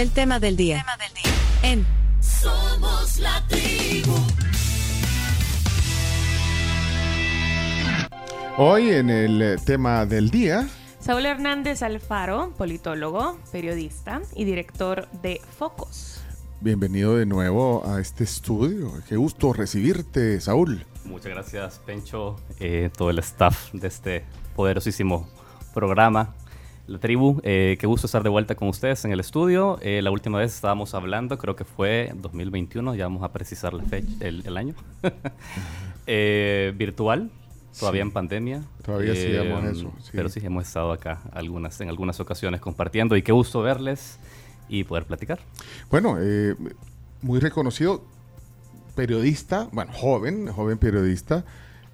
El tema del día. En Somos la tribu. Hoy en el eh, tema del día, Saúl Hernández Alfaro, politólogo, periodista y director de Focos. bienvenido de nuevo a este estudio. Qué gusto recibirte, Saúl. Muchas gracias, Pencho, eh, todo el staff de este poderosísimo programa. La tribu, eh, qué gusto estar de vuelta con ustedes en el estudio. Eh, la última vez estábamos hablando, creo que fue 2021, ya vamos a precisar la fecha, el, el año. Eh, virtual, todavía Sí. en pandemia. Todavía sigamos eso, sí. Pero sí, hemos estado acá algunas, en algunas ocasiones compartiendo y qué gusto verles y poder platicar. Bueno, eh, muy reconocido periodista, bueno, joven, joven periodista.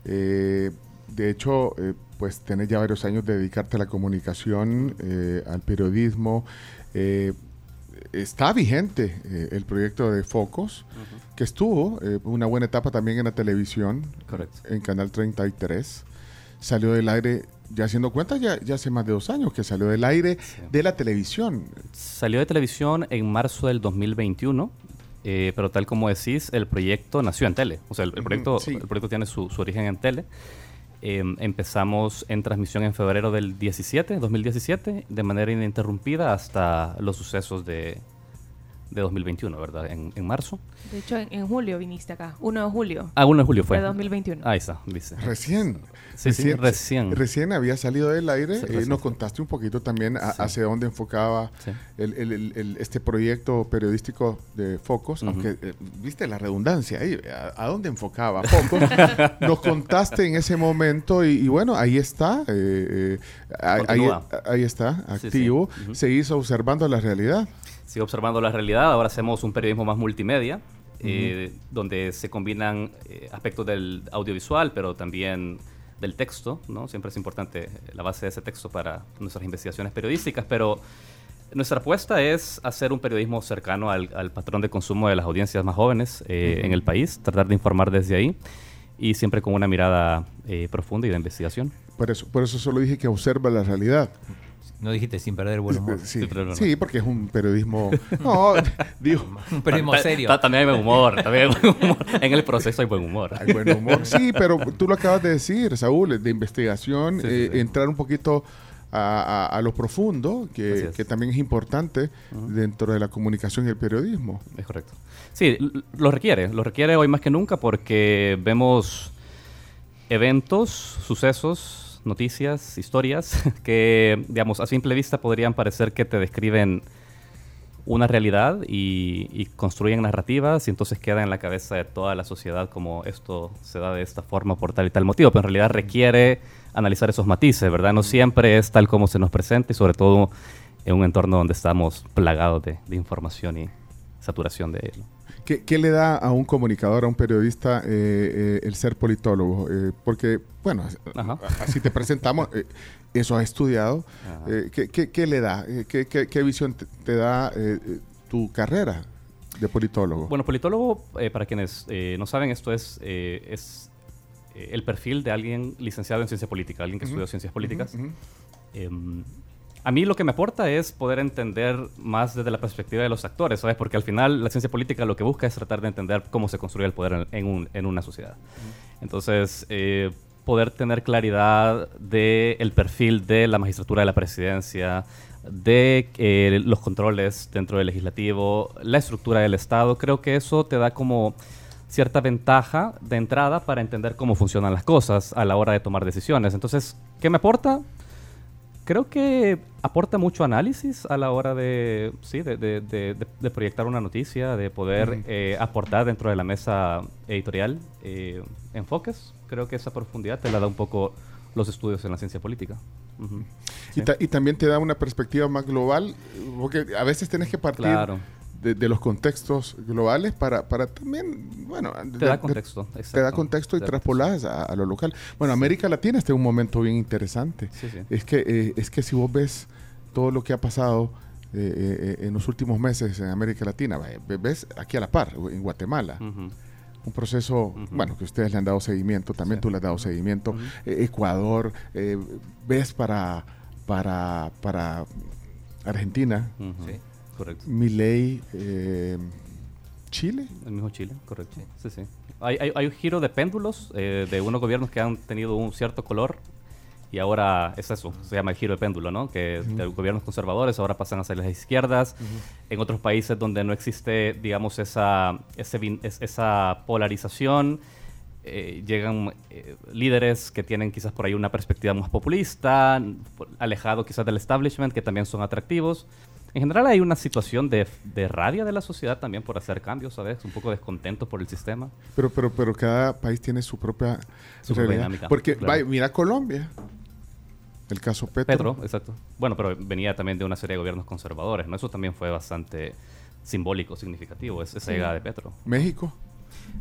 Eh, de hecho, eh, pues tenés ya varios años de dedicarte a la comunicación, eh, al periodismo. Eh, está vigente eh, el proyecto de Focos, que estuvo eh, una buena etapa también en la televisión, Correcto. en Canal 33. Salió del aire, ya haciendo cuenta, ya, ya hace más de dos años que salió del aire de la televisión. Salió de televisión en marzo del 2021, eh, pero tal como decís, el proyecto nació en tele. O sea, el, proyecto, sí. el proyecto tiene su, su origen en tele. Eh, empezamos en transmisión en febrero del 17, 2017, de manera ininterrumpida hasta los sucesos de, de 2021, ¿verdad? En, en marzo. De hecho, en, en julio viniste acá. 1 de julio Ah, 1 de julio fue. de 2021. Ahí está, dice. Recién. Sí, sí, recién. Recién había salido del aire. Sí, Eh, recién. nos contaste un poquito también a- Sí. hacia dónde enfocaba Sí. el, el- el- el- este proyecto periodístico de Focos. Aunque, eh, viste la redundancia ahí, a, a dónde enfocaba Focos. nos contaste en ese momento y, y bueno, ahí está. eh, eh, ahí, ahí está, Sí, sí. activo. Ujú. Seguís observando la realidad. Sigo observando la realidad. Ahora hacemos un periodismo más multimedia, eh, donde se combinan eh, aspectos del audiovisual, pero también del texto. ¿no? Siempre es importante la base de ese texto para nuestras investigaciones periodísticas, pero nuestra apuesta es hacer un periodismo cercano al, al patrón de consumo de las audiencias más jóvenes eh, en el país, tratar de informar desde ahí y siempre con una mirada eh, profunda y de investigación. Por eso, por eso solo dije que observa la realidad. No dijiste sin perder el buen humor. Sí, Sí, porque es un periodismo. No, digo, Un periodismo serio. ta- También hay buen humor, también hay buen humor. En el proceso hay buen humor. Hay buen humor. Sí, pero tú lo acabas de decir, Saúl, de investigación, Sí, sí, eh, sí. entrar un poquito a, a- a lo profundo, que, es. que también es importante dentro de la comunicación y el periodismo. Es correcto. Sí, lo requiere, lo requiere hoy más que nunca porque vemos eventos, sucesos, noticias, historias que, digamos, a simple vista podrían parecer que te describen una realidad y, construyen narrativas y entonces queda en la cabeza de toda la sociedad como esto se da de esta forma por tal y tal motivo, pero en realidad requiere analizar esos matices, ¿verdad? No siempre es tal como se nos presenta y sobre todo en un entorno donde estamos plagados de, información y saturación de él. ¿Qué, qué le da a un comunicador, a un periodista, eh, eh, el ser politólogo? Eh, porque, bueno, Ajá. así te presentamos, eso has estudiado. ¿qué, qué- qué le da? ¿Qué, visión te, te da tu carrera de politólogo? Bueno, politólogo, para quienes eh, no saben, esto es, es el perfil de alguien licenciado en ciencia política, alguien que estudió ciencias políticas. Ujú. A mí lo que me aporta es poder entender más desde la perspectiva de los actores, ¿sabes? Porque al final la ciencia política lo que busca es tratar de entender cómo se construye el poder en, en un- en una sociedad. Entonces, eh, poder tener claridad del el perfil de la magistratura de la presidencia, de eh, los controles dentro del legislativo, la estructura del Estado, creo que eso te da como cierta ventaja de entrada para entender cómo funcionan las cosas a la hora de tomar decisiones. Entonces, ¿qué me aporta? Creo que aporta mucho análisis a la hora de, sí, de, de- de- de- de proyectar una noticia, de poder eh, aportar dentro de la mesa editorial eh, enfoques. Creo que esa profundidad te la da un poco los estudios en la ciencia política. Y, ta- y también te da una perspectiva más global, porque a veces tienes que partir Claro. De, de los contextos globales para, para también, bueno, Te da de- contexto. te da exacto. contexto y traspolas a, a lo local. Bueno, América Latina está en un momento bien interesante. Sí, sí. Es que eh, es que si vos ves todo lo que ha pasado eh, eh, eh, en los últimos meses en América Latina, ves aquí a la par, en Guatemala, un proceso, bueno, que ustedes le han dado seguimiento, también Sí. tú le has dado seguimiento. Eh, Ecuador, eh, ves para, para, para Argentina. Sí. Correcto. Milei, eh, Chile. El mismo Chile, correcto. Sí, sí. Hay, hay, hay un giro de péndulos eh, de unos gobiernos que han tenido un cierto color y ahora es eso, se llama el giro de péndulo, ¿no? Que de gobiernos conservadores ahora pasan a ser las izquierdas. En otros países donde no existe, digamos, esa, ese esa polarización, eh, llegan eh, líderes que tienen quizás por ahí una perspectiva más populista, alejado quizás del establishment, que también son atractivos. En general hay una situación de, de rabia de la sociedad también por hacer cambios, ¿sabes? Un poco descontento por el sistema. Pero, pero, pero cada país tiene su propia, Su propia realidad. dinámica, Porque, claro. vaya, mira Colombia. El caso Petro. Petro, exacto. Bueno, pero venía también de una serie de gobiernos conservadores, ¿no? Eso también fue bastante simbólico, significativo, es- esa llegada de Petro. México.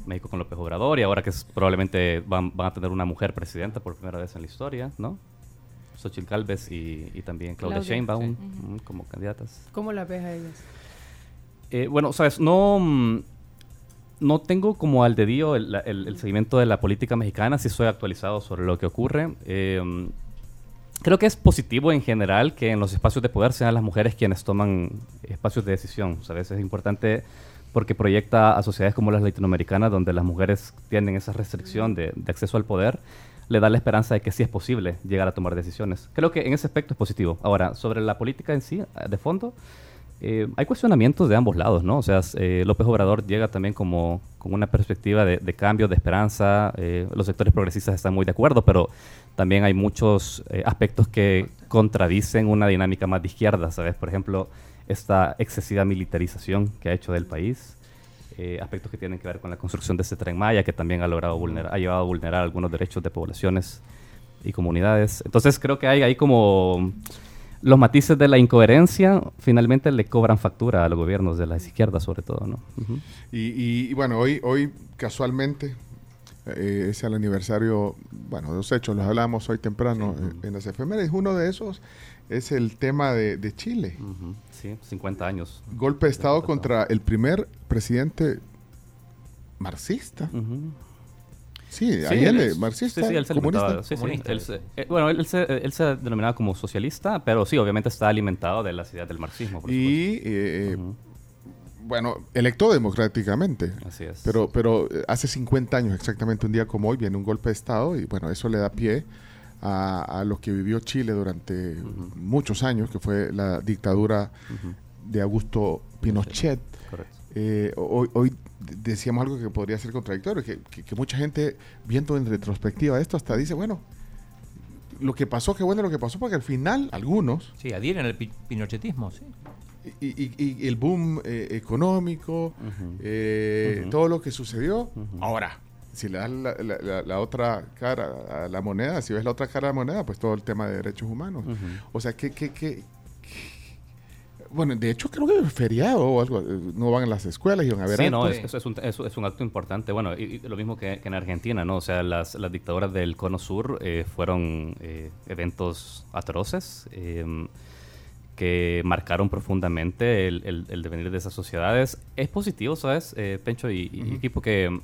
México con López Obrador y ahora que es- probablemente van, van a tener una mujer presidenta por primera vez en la historia, ¿no? Xochitl Galvez y, y también Claudia, Claudia, Sheinbaum sí. mm, como candidatas. ¿Cómo la ves a ellas? Eh, bueno, sabes, no, mm, no tengo como al dedillo el, el- el seguimiento de la política mexicana, si soy actualizado sobre lo que ocurre. Eh, creo que es positivo en general que en los espacios de poder sean las mujeres quienes toman espacios de decisión, ¿sabes? Es importante porque proyecta a sociedades como las latinoamericanas, donde las mujeres tienen esa restricción de, de acceso al poder, le da la esperanza de que sí es posible llegar a tomar decisiones. Creo que en ese aspecto es positivo. Ahora, sobre la política en sí, eh, de fondo, eh, hay cuestionamientos de ambos lados, ¿no? O sea, eh, López Obrador llega también como con una perspectiva de, de cambio, de esperanza. eh, los sectores progresistas están muy de acuerdo, pero también hay muchos eh, aspectos que contradicen una dinámica más de izquierda, ¿sabes? Por ejemplo, esta excesiva militarización que ha hecho del país. Eh, aspectos que tienen que ver con la construcción de ese tren Maya, que también ha logrado vulnerar, ha llevado a vulnerar algunos derechos de poblaciones y comunidades. Entonces creo que hay ahí como los matices de la incoherencia finalmente le cobran factura a los gobiernos de las izquierdas sobre todo, ¿no? Y, y- y bueno, hoy, hoy casualmente eh, es el aniversario, bueno, de los hechos, los hablamos hoy temprano eh, en las efemérides. Uno de esos es el tema de, de Chile. Sí, 50 años. Golpe de Estado contra el primer presidente marxista. Sí, Sí, Allende, él- marxista, sí, sí, él se comunista. alimentaba- sí, sí, Comunista, él sí. se- eh, bueno, él se, él se denominaba como socialista, pero sí, obviamente está alimentado de las ideas del marxismo, por Y, eh, supuesto. bueno, electo democráticamente. Así es. Pero, pero eh, hace 50 años, exactamente un día como hoy, viene un golpe de Estado y bueno, eso le da pie a, a lo que vivió Chile durante muchos años, que fue la dictadura de Augusto Pinochet. Eh, hoy, decíamos algo que podría ser contradictorio, que, que- que mucha gente viendo en retrospectiva esto hasta dice, bueno, lo que pasó, qué bueno lo que pasó, porque al final algunos, Sí, adhieren al pi- pinochetismo, sí. y, y- y el boom eh, económico, eh, todo lo que sucedió, ahora, si le das la, la- la- la otra cara a la moneda, si ves la otra cara de la moneda, pues todo el tema de derechos humanos. Ujú. O sea, que, que, que- Bueno, de hecho creo que es feriado o algo, eh, no van a las escuelas y van a ver Sí, no, es, eso es, un, eso es un acto importante. Bueno, y, y lo mismo que, que en Argentina, ¿no? O sea, las, las dictaduras del Cono Sur eh, fueron eh, eventos atroces eh, que marcaron profundamente el, el- el devenir de esas sociedades. Es positivo, ¿sabes, eh, Pencho y, y equipo, que,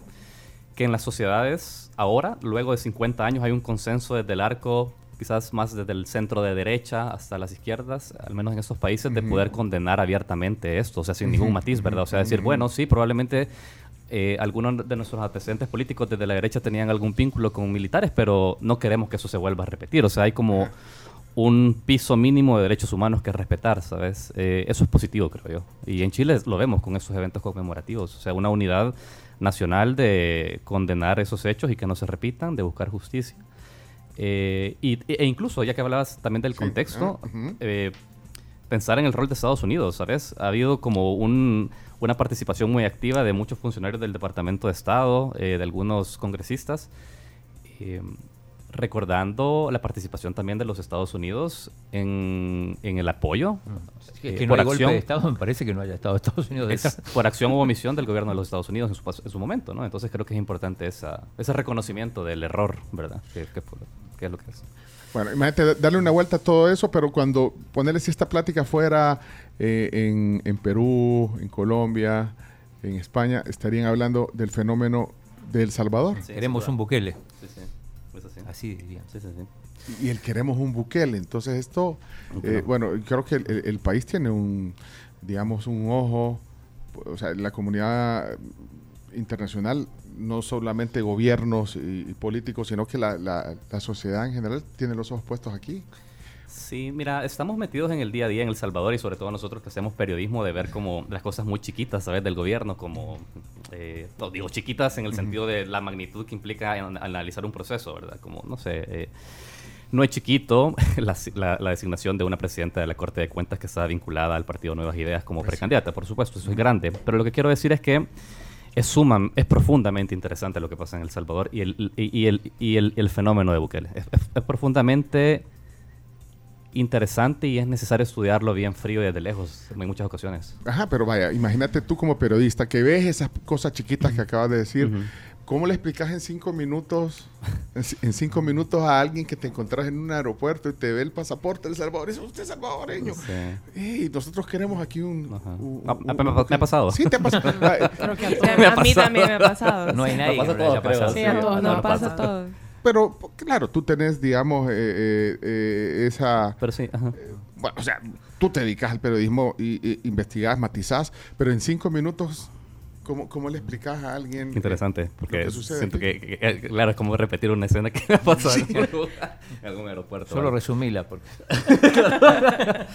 que en las sociedades ahora, luego de 50 años, hay un consenso desde el arco quizás más desde el centro de derecha hasta las izquierdas, al menos en estos países, de poder condenar abiertamente esto, o sea, sin ningún matiz, ¿verdad? O sea, decir, bueno, sí, probablemente eh, algunos de nuestros antecedentes políticos desde la derecha tenían algún vínculo con militares, pero no queremos que eso se vuelva a repetir. O sea, hay como un piso mínimo de derechos humanos que respetar, ¿sabes? Eh, eso es positivo, creo yo. Y en Chile lo vemos con esos eventos conmemorativos. O sea, una unidad nacional de condenar esos hechos y que no se repitan, de buscar justicia. Eh, y, e incluso, ya que hablabas también del Sí, contexto, ah, eh, pensar en el rol de Estados Unidos, ¿sabes? Ha habido como un- una participación muy activa de muchos funcionarios del Departamento de Estado, eh, de algunos congresistas, recordando la participación también de los Estados Unidos en, en el apoyo. Es que, eh, que no por hay golpe acción- de Estado, me parece que no haya Estado Estados Unidos es por acción u omisión del gobierno de los Estados Unidos en su, pas- en su momento, ¿no? Entonces creo que es importante esa, ese reconocimiento del error, ¿verdad? Que, que fue- que es lo que es. Bueno, imagínate da- darle una vuelta a todo eso, pero cuando ponerle si esta plática fuera eh, en, en Perú, en Colombia, en España, estarían hablando del fenómeno de El Salvador. Sí, Queremos un duda. Bukele, Sí, sí. Así. dirían. Sí, sí, sí. y el queremos un Bukele. Entonces esto, eh, bueno, creo que el, el- el país tiene un, digamos, un ojo, o sea, la comunidad internacional, no solamente gobiernos y, y políticos, sino que la, la- la sociedad en general tiene los ojos puestos aquí. Sí, mira, estamos metidos en el día a día en El Salvador y sobre todo nosotros que hacemos periodismo de ver como las cosas muy chiquitas, ¿sabes? Del gobierno, como, eh, no, digo chiquitas en el sentido de la magnitud que implica en- analizar un proceso, ¿verdad? Como, no sé, eh, no es chiquito la, la- la designación de una presidenta de la Corte de Cuentas que está vinculada al Partido Nuevas Ideas como precandidata, por supuesto, eso es grande, pero lo que quiero decir es que es suma, es profundamente interesante lo que pasa en El Salvador y el, y, y el, y el, el fenómeno de Bukele. Es, es- es profundamente interesante y es necesario estudiarlo bien frío y desde lejos en muchas ocasiones. Ajá, pero vaya, imagínate tú como periodista que ves esas cosas chiquitas que acabas de decir. Ujú. ¿Cómo le explicas en cinco minutos, en, ci- en cinco minutos a alguien que te encontrás en un aeropuerto y te ve el pasaporte del Salvador? Dice, usted es salvadoreño. Sí. Ey, nosotros queremos aquí un... Ajá. un- Ah, un- ah, me ha- me ha pasado. Sí, te ha pasado. Creo que a, Me ha a mí también me ha pasado. No hay nadie Nos que pasa no le haya todo, creo. pasado. Sí, a todos no, nos no pasa todos. Pero, claro, tú tenés, digamos, eh, eh, eh, esa... Pero sí, ajá. Bueno, o sea, tú te dedicas al periodismo y, y investigás, matizás, pero en cinco minutos, ¿cómo, cómo le explicas a alguien? Interesante, porque que siento que, que- que- claro, es como repetir una escena que me ha pasado en en algún aeropuerto. Solo ¿vale? resumíla, porque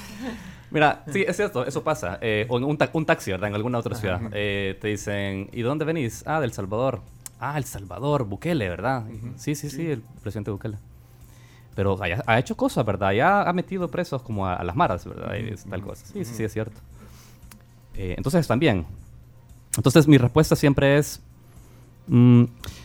Mira, sí, es cierto, eso pasa. Eh, o en un, ta- un taxi, ¿verdad? En alguna otra ciudad. Eh, te dicen, ¿y dónde venís? Ah, del Salvador. Ah, El Salvador, Bukele, ¿verdad? Sí, sí, sí, el presidente Bukele. Pero allá ha hecho cosas, ¿verdad? Ya ha metido presos como a, a las maras, ¿verdad? Y tal cosa. Sí, sí, sí, es cierto. Eh, entonces bien. Entonces mi respuesta siempre es, mm,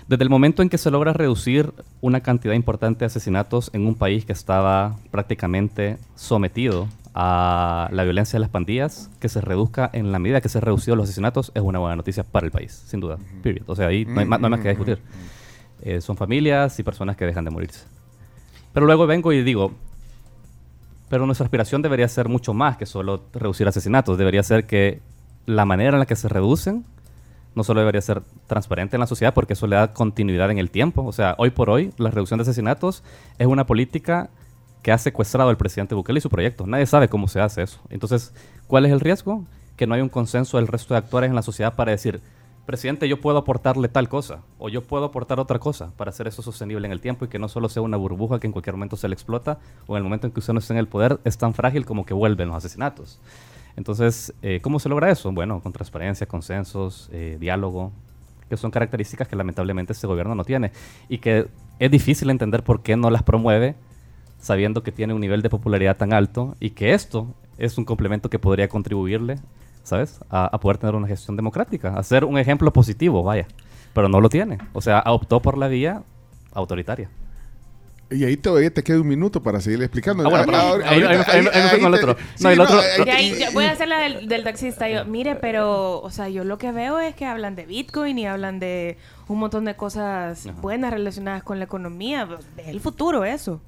desde el momento en que se logra reducir una cantidad importante de asesinatos en un país que estaba prácticamente sometido a la violencia de las pandillas, que se reduzca en la medida que se han reducido los asesinatos, es una buena noticia para el país, sin duda. Period. O sea, ahí no hay, ma- no hay más que discutir. Eh, son familias y personas que dejan de morirse. Pero luego vengo y digo, pero nuestra aspiración debería ser mucho más que solo reducir asesinatos. Debería ser que la manera en la que se reducen no solo debería ser transparente en la sociedad porque eso le da continuidad en el tiempo. O sea, hoy por hoy la reducción de asesinatos es una política que ha secuestrado al presidente Bukele y su proyecto. Nadie sabe cómo se hace eso. Entonces, ¿cuál es el riesgo? Que no hay un consenso del resto de actores en la sociedad para decir, presidente, yo puedo aportarle tal cosa o yo puedo aportar otra cosa para hacer eso sostenible en el tiempo y que no solo sea una burbuja que en cualquier momento se le explota o en el momento en que usted no esté en el poder es tan frágil como que vuelven los asesinatos. Entonces, eh, ¿cómo se logra eso? Bueno, con transparencia, consensos, eh, diálogo, que son características que lamentablemente este gobierno no tiene y que es difícil entender por qué no las promueve sabiendo que tiene un nivel de popularidad tan alto y que esto es un complemento que podría contribuirle, ¿sabes? A, a poder tener una gestión democrática, a ser un ejemplo positivo, vaya. Pero no lo tiene. O sea, optó por la vía autoritaria. Y ahí todavía te queda un minuto para seguir explicando. Ah, bueno, con el otro. No, el otro- voy a hacer la del, del taxista. Yo, mire, pero, o sea, yo lo que veo es que hablan de Bitcoin y hablan de un montón de cosas Ajá. buenas relacionadas con la economía. Es el futuro eso.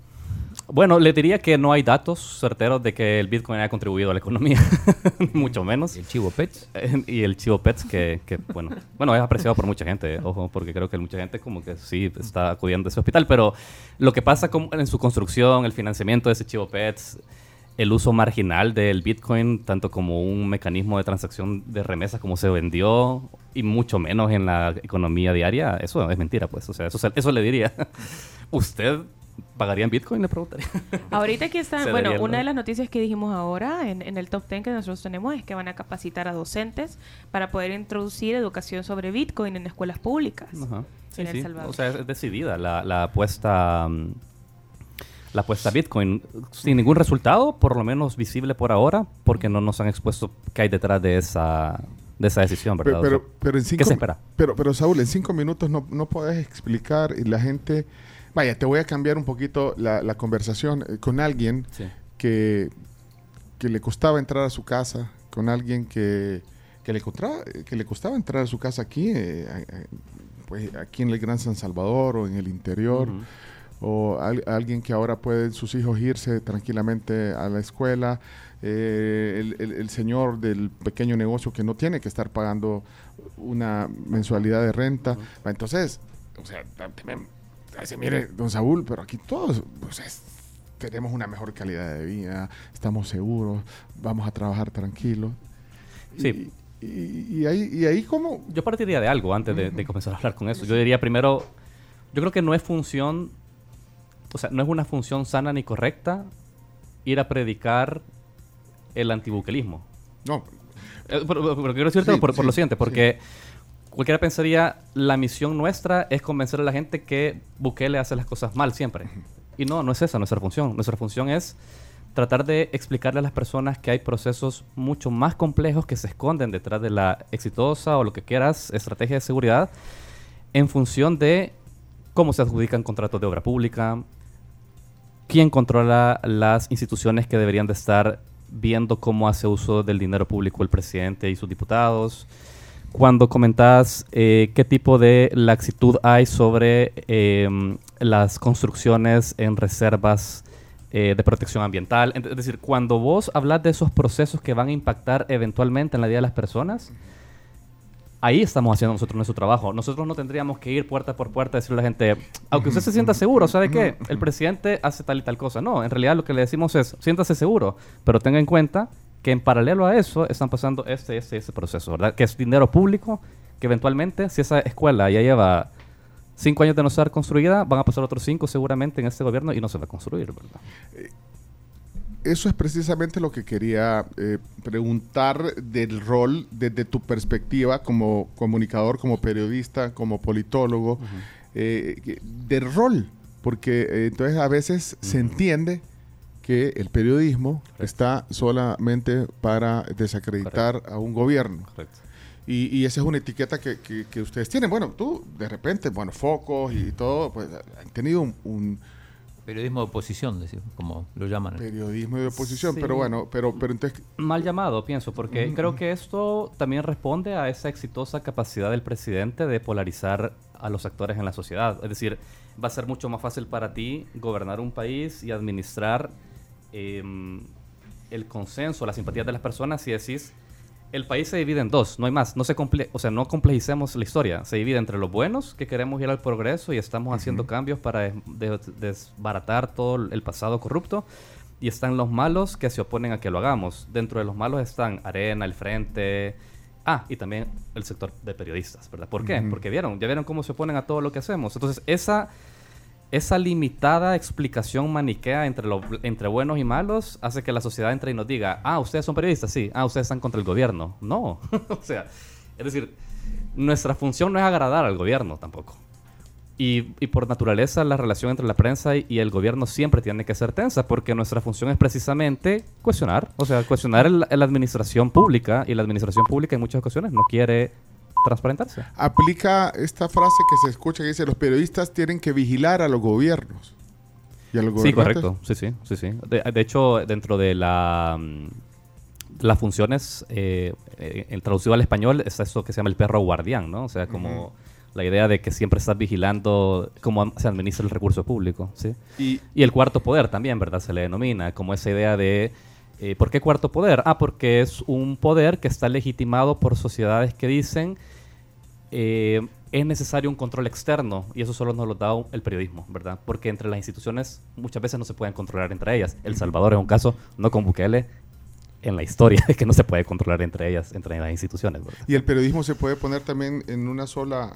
Bueno, le diría que no hay datos certeros de que el Bitcoin haya contribuido a la economía, mucho menos. el chivo Pets. Eh, y el Chivo Pets, que, que, bueno, bueno, es apreciado por mucha gente, eh, ojo, porque creo que mucha gente como que sí está acudiendo a ese hospital, pero lo que pasa con- en su construcción, el financiamiento de ese Chivo Pets, el uso marginal del Bitcoin, tanto como un mecanismo de transacción de remesas como se vendió, y mucho menos en la economía diaria, eso es mentira, pues, o sea, eso, eso le diría. ¿Usted pagaría en Bitcoin? Le preguntaría. Ahorita aquí está, Se bueno, una de las noticias que dijimos ahora en, en el top 10 que nosotros tenemos es que van a capacitar a docentes para poder introducir educación sobre Bitcoin en escuelas públicas. Ajá. Sí, en El sí. Salvador. O sea, es decidida la, la apuesta mm, la apuesta a Bitcoin sin ningún resultado, por lo menos visible por ahora, porque no nos han expuesto qué hay detrás de esa de esa decisión, ¿verdad? Pero, pero en cinco, ¿Qué se espera? Pero, pero Saúl, en cinco minutos no, no podés explicar y la gente... Vaya, te voy a cambiar un poquito la, la conversación eh, con alguien sí. que, que le costaba entrar a su casa, con alguien que, que, le, costaba, que le costaba entrar a su casa aquí, eh, pues, aquí en el Gran San Salvador o en el interior, o al- alguien que ahora pueden sus hijos irse tranquilamente a la escuela, eh, el, el- el señor del pequeño negocio que no tiene que estar pagando una mensualidad de renta. Entonces, o sea, también Dice, mire, don Saúl, pero aquí todos pues, es- tenemos una mejor calidad de vida, estamos seguros, vamos a trabajar tranquilos. Sí. Y, y- y ahí, y ahí como... Yo partiría de algo antes de, de comenzar a hablar con eso. Yo diría primero, yo creo que no es función, o sea, no es una función sana ni correcta ir a predicar el antibuquelismo. No, Eh, Pero, pero- pero quiero decirte Sí, por, por sí, lo siguiente, porque cualquiera pensaría, la misión nuestra es convencer a la gente que Bukele hace las cosas mal siempre. Y no, no es esa nuestra función. Nuestra función es tratar de explicarle a las personas que hay procesos mucho más complejos que se esconden detrás de la exitosa o lo que quieras estrategia de seguridad en función de cómo se adjudican contratos de obra pública, quién controla las instituciones que deberían de estar viendo cómo hace uso del dinero público el presidente y sus diputados. Cuando comentas eh, qué tipo de laxitud hay sobre em, las construcciones en reservas eh, de protección ambiental. Ent- Es decir, cuando vos hablas de esos procesos que van a impactar eventualmente en la vida de las personas, ahí estamos haciendo nosotros nuestro trabajo. Nosotros no tendríamos que ir puerta por puerta a decirle a la gente, aunque usted se sienta seguro, ¿sabe qué? El presidente hace tal y tal cosa. No, en realidad lo que le decimos es, siéntase seguro, pero tenga en cuenta que en paralelo a eso están pasando este, este, este proceso, ¿verdad? Que es dinero público, que eventualmente, si esa escuela ya lleva cinco años de no estar construida, van a pasar otros cinco seguramente en este gobierno y no se va a construir, ¿verdad? eso es precisamente lo que quería eh, preguntar del rol desde tu perspectiva como comunicador, como periodista, como politólogo, eh, del rol, porque eh, entonces a veces se entiende que el periodismo está solamente para desacreditar a un gobierno. Correcto. Y, y esa es una etiqueta que, que- que ustedes tienen. Bueno, tú de repente, bueno, focos y todo, pues han tenido un, un Periodismo de oposición, decir, como lo llaman. periodismo de oposición, Sí. pero bueno, pero, pero entonces Mal llamado, pienso, porque creo que esto también responde a esa exitosa capacidad del presidente de polarizar a los actores en la sociedad. Es decir, va a ser mucho más fácil para ti gobernar un país y administrar em, el consenso, la simpatía de las personas si decís, el país se divide en dos, no hay más, no se comple o sea, no complejicemos la historia, se divide entre los buenos que queremos ir al progreso y estamos haciendo cambios para des- des- desbaratar todo el pasado corrupto y están los malos que se oponen a que lo hagamos. Dentro de los malos están Arena, el Frente, ah, y también el sector de periodistas, ¿verdad? ¿Por qué? Ujú. Porque vieron, ya vieron cómo se oponen a todo lo que hacemos. Entonces, esa esa limitada explicación maniquea entre, lo- entre buenos y malos hace que la sociedad entre y nos diga, ah, ustedes son periodistas, sí, ah, ustedes están contra el gobierno. No, o sea, es decir, nuestra función no es agradar al gobierno tampoco. Y, y por naturaleza la relación entre la prensa y, y el gobierno siempre tiene que ser tensa porque nuestra función es precisamente cuestionar, o sea, cuestionar la administración pública y la administración pública en muchas ocasiones no quiere transparentarse. aplica esta frase que se escucha que dice los periodistas tienen que vigilar a los gobiernos. Y a los Sí, correcto. Sí, sí, sí, sí. De, de hecho, dentro de la, mm, las funciones, eh, eh, en traducido al español, está eso que se llama el perro guardián, ¿no? O sea, como la idea de que siempre estás vigilando cómo se administra el recurso público, ¿sí? Y Y el cuarto poder también, ¿verdad? Se le denomina como esa idea de... eh, ¿Por qué cuarto poder? Ah, porque es un poder que está legitimado por sociedades que dicen eh, es necesario un control externo y eso solo nos lo da el periodismo, ¿verdad? Porque entre las instituciones muchas veces no se pueden controlar entre ellas. El Salvador es un caso, no con Bukele, en la historia de que no se puede controlar entre ellas, entre las instituciones, ¿verdad? Y el periodismo se puede poner también en una sola.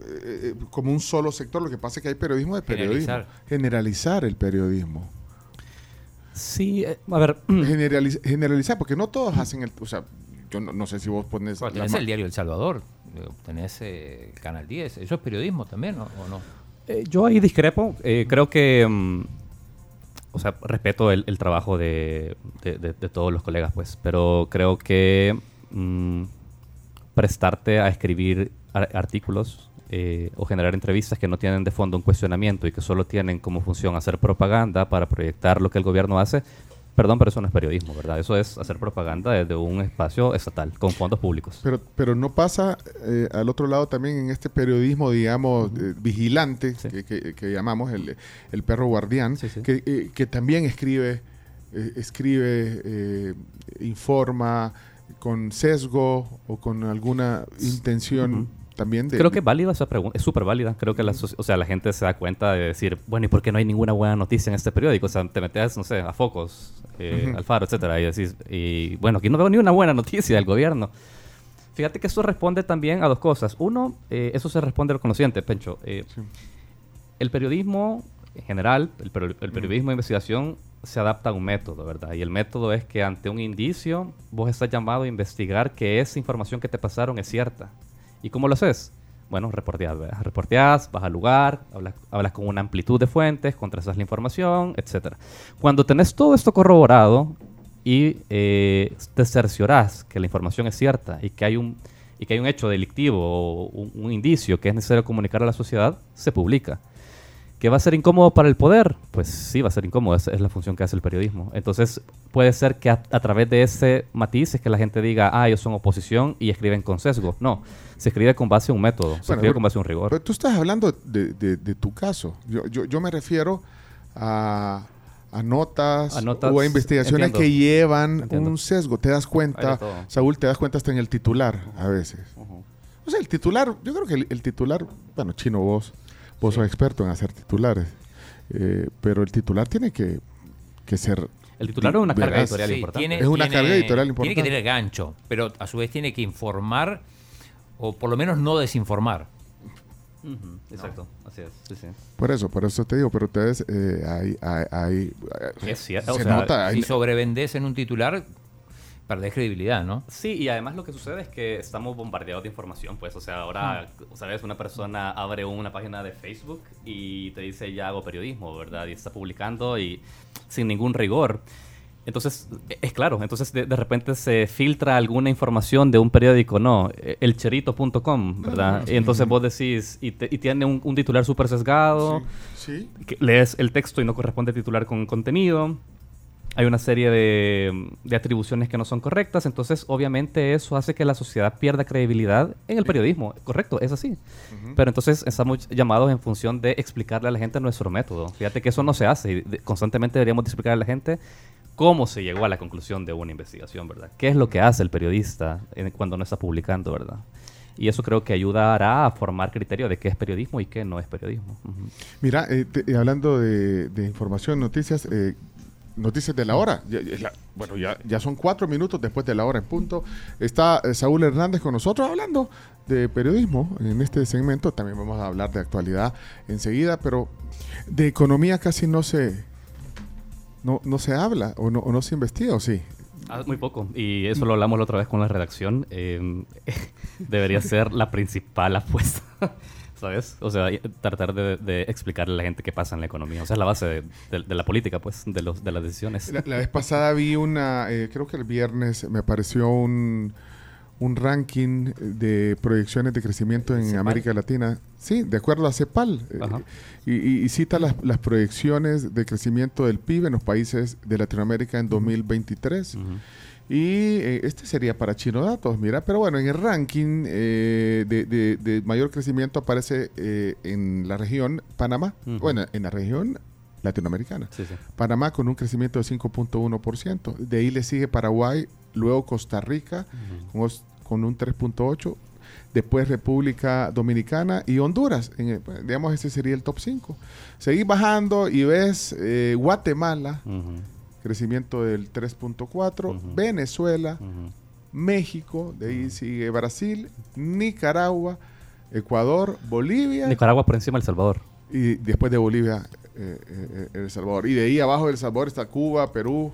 eh, eh, como un solo sector. Lo que pasa es que hay periodismo de periodismo. Generalizar. Generalizar el periodismo. Sí, eh, a ver, Generaliz- generalizar, porque no todos hacen el. O sea, yo no, no sé si vos pones. Bueno, tenés el diario El Salvador, tenés eh, Canal 10, eso es periodismo también, ¿no? ¿o no? Eh, yo ahí discrepo. Eh, creo que, mm, o sea, respeto el, el trabajo de, de- de- de todos los colegas, pues, pero creo que mm, prestarte a escribir ar- artículos eh, o generar entrevistas que no tienen de fondo un cuestionamiento y que solo tienen como función hacer propaganda para proyectar lo que el gobierno hace, perdón, pero eso no es periodismo, ¿verdad? Eso es hacer propaganda desde un espacio estatal, con fondos públicos. Pero, pero no pasa eh, al otro lado también en este periodismo, digamos, eh, vigilante, Sí. que, que- que llamamos el, el perro guardián, Sí, sí. Que, eh, que también escribe, escribe, informa con sesgo o con alguna intención. También de... Creo que es válida esa pregunta, es súper válida. Creo que la, o sea, la gente se da cuenta de decir, bueno, ¿y por qué no hay ninguna buena noticia en este periódico? O sea, te metes, no sé, a Focos, eh, Ujú. al Faro, etcétera, y decís, y bueno, aquí no veo ni una buena noticia del gobierno. Fíjate que eso responde también a dos cosas. Uno, eh, eso se responde al conociente, Pencho. Eh, Sí. el periodismo en general, el, peri- el periodismo de investigación se adapta a un método, ¿verdad? Y el método es que ante un indicio vos estás llamado a investigar que esa información que te pasaron es cierta. ¿Y cómo lo haces? Bueno, reporteás, ¿verdad? Reporteás, vas al lugar, hablas, hablas con una amplitud de fuentes, contrastas la información, etc. Cuando tenés todo esto corroborado y eh, te cerciorás que la información es cierta y que hay un, y que hay un hecho delictivo o un indicio que es necesario comunicar a la sociedad, se publica. ¿Que va a ser incómodo para el poder? Pues sí, va a ser incómodo, esa es la función que hace el periodismo. Entonces, puede ser que a, a través de ese matiz es que la gente diga, ah, ellos son oposición y escriben con sesgo. No, se escribe con base a un método, se escribe pero- con base a un rigor. Pero tú estás hablando de, de- de tu caso. Yo, yo, yo me refiero a, a notas, A notas, o a investigaciones entiendo. que llevan Entiendo. un sesgo. Te das cuenta. Saúl, te das cuenta hasta en el titular a veces. O sea, el titular, yo creo que el, el titular, bueno, Chino, vos, vos sos experto en hacer titulares, eh, pero el titular tiene que, que ser... El titular es una carga editorial Sí, importante. tiene- Es una tiene- carga editorial Tiene importante. que tener gancho, pero a su vez tiene que informar o por lo menos no desinformar. Exacto, así es. Sí, sí. Por eso, por eso te digo, pero ustedes eh, hay, hay, hay- Es cierto, se o sea, nota, hay- Si sobrevendes en un titular, perdés credibilidad, ¿no? Sí, y además lo que sucede es que estamos bombardeados de información, pues, o sea, ahora, ¿sabes? Una persona abre una página de Facebook y te dice, ya hago periodismo, ¿verdad? Y está publicando y sin ningún rigor. Entonces, es claro, entonces de, de repente se filtra alguna información de un periódico, no, elcherito.com, ¿verdad? Y entonces vos decís, y, te- y tiene un, un titular súper sesgado, Sí, que lees el texto y no corresponde titular con contenido. Hay una serie de, de atribuciones que no son correctas, entonces obviamente eso hace que la sociedad pierda credibilidad en el periodismo. Correcto, es así. Pero entonces estamos llamados en función de explicarle a la gente nuestro método. Fíjate que eso no se hace de- constantemente deberíamos de explicar a la gente cómo se llegó a la conclusión de una investigación, ¿verdad? ¿Qué es lo que hace el periodista en- cuando no está publicando, ¿verdad? Y eso creo que ayudará a formar criterio de qué es periodismo y qué no es periodismo. Mira, eh, te- eh, hablando de, de información, noticias, eh, noticias de la hora. Ya- ya- bueno, ya, ya son cuatro minutos después de la hora en punto. Está eh, Saúl Hernández con nosotros hablando de periodismo en este segmento. También vamos a hablar de actualidad enseguida, pero de economía casi no se no, no se habla o no, o no se investiga, ¿o sí? Ah, muy poco. Y eso lo hablamos la otra vez con la redacción. eh, debería ser la principal apuesta. ¿Sabes? O sea, tratar de, de explicarle a la gente qué pasa en la economía. O sea, es la base de, de- de la política, pues, de, los, de las decisiones. La, la vez pasada vi una, eh, creo que el viernes me apareció un, un ranking de proyecciones de crecimiento en ¿CEPAL? América Latina. Sí, de acuerdo a CEPAL. eh, y, y- cita las, las proyecciones de crecimiento del PIB en los países de Latinoamérica en 2023. Ujú. Y eh, este sería para Chino Datos, mira, pero bueno, en el ranking eh, de, de- de mayor crecimiento aparece eh, en la región Panamá, bueno, en la región latinoamericana. Sí, sí. Panamá con un crecimiento de 5.1%. De ahí le sigue Paraguay, luego Costa Rica con, con un 3.8%. Después República Dominicana y Honduras. En digamos, ese sería el top 5. Seguís bajando y ves eh, Guatemala. Crecimiento del 3.4%. Ujú. Venezuela, Ujú. México, de ahí sigue Brasil, Nicaragua, Ecuador, Bolivia. Nicaragua por encima El Salvador. Y después de Bolivia, eh, eh, El Salvador. Y de ahí abajo del Salvador está Cuba, Perú.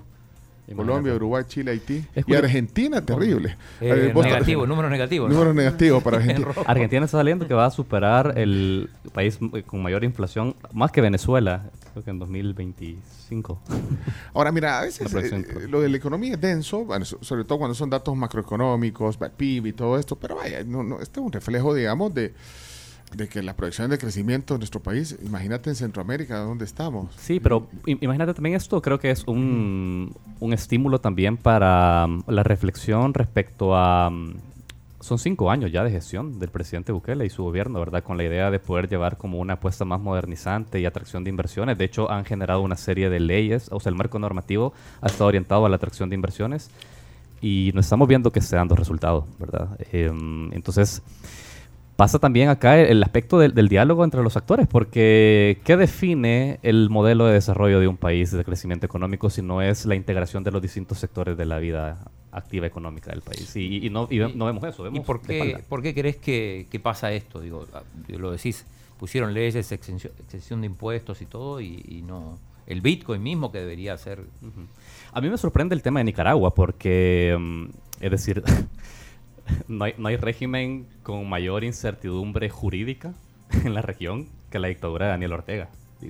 Colombia, Uruguay, Chile, Haití. Y. Argentina, terrible. Eh, Eh, negativo, número negativo. ¿no? Número negativo para Argentina. Argentina está saliendo que va a superar el país con mayor inflación, más que Venezuela, creo que en 2025. Ahora, mira, a veces eh, lo de la economía es denso, bueno, sobre todo cuando son datos macroeconómicos, PIB y todo esto, pero vaya, no, no, este es un reflejo, digamos, de, de que la proyección de crecimiento de nuestro país, imagínate en Centroamérica, donde estamos. Sí, pero im- imagínate también esto, creo que es un, un estímulo también para um, la reflexión respecto a... um, son cinco años ya de gestión del presidente Bukele y su gobierno, ¿verdad? Con la idea de poder llevar como una apuesta más modernizante y atracción de inversiones. De hecho, han generado una serie de leyes, o sea, el marco normativo ha estado orientado a la atracción de inversiones y no estamos viendo que esté dando resultados, ¿verdad? Em, entonces, pasa también acá el aspecto del, del diálogo entre los actores, porque ¿qué define el modelo de desarrollo de un país de crecimiento económico si no es la integración de los distintos sectores de la vida activa económica del país? Y, y no, y no vemos eso, vemos ¿Y por qué, por qué crees que, que pasa esto? Digo, ah, lo decís, pusieron leyes, exención, de impuestos y todo, y, y no. El Bitcoin mismo que debería ser. Ujú. A mí me sorprende el tema de Nicaragua porque, mm, es decir, no hay, no hay régimen con mayor incertidumbre jurídica en la región que la dictadura de Daniel Ortega.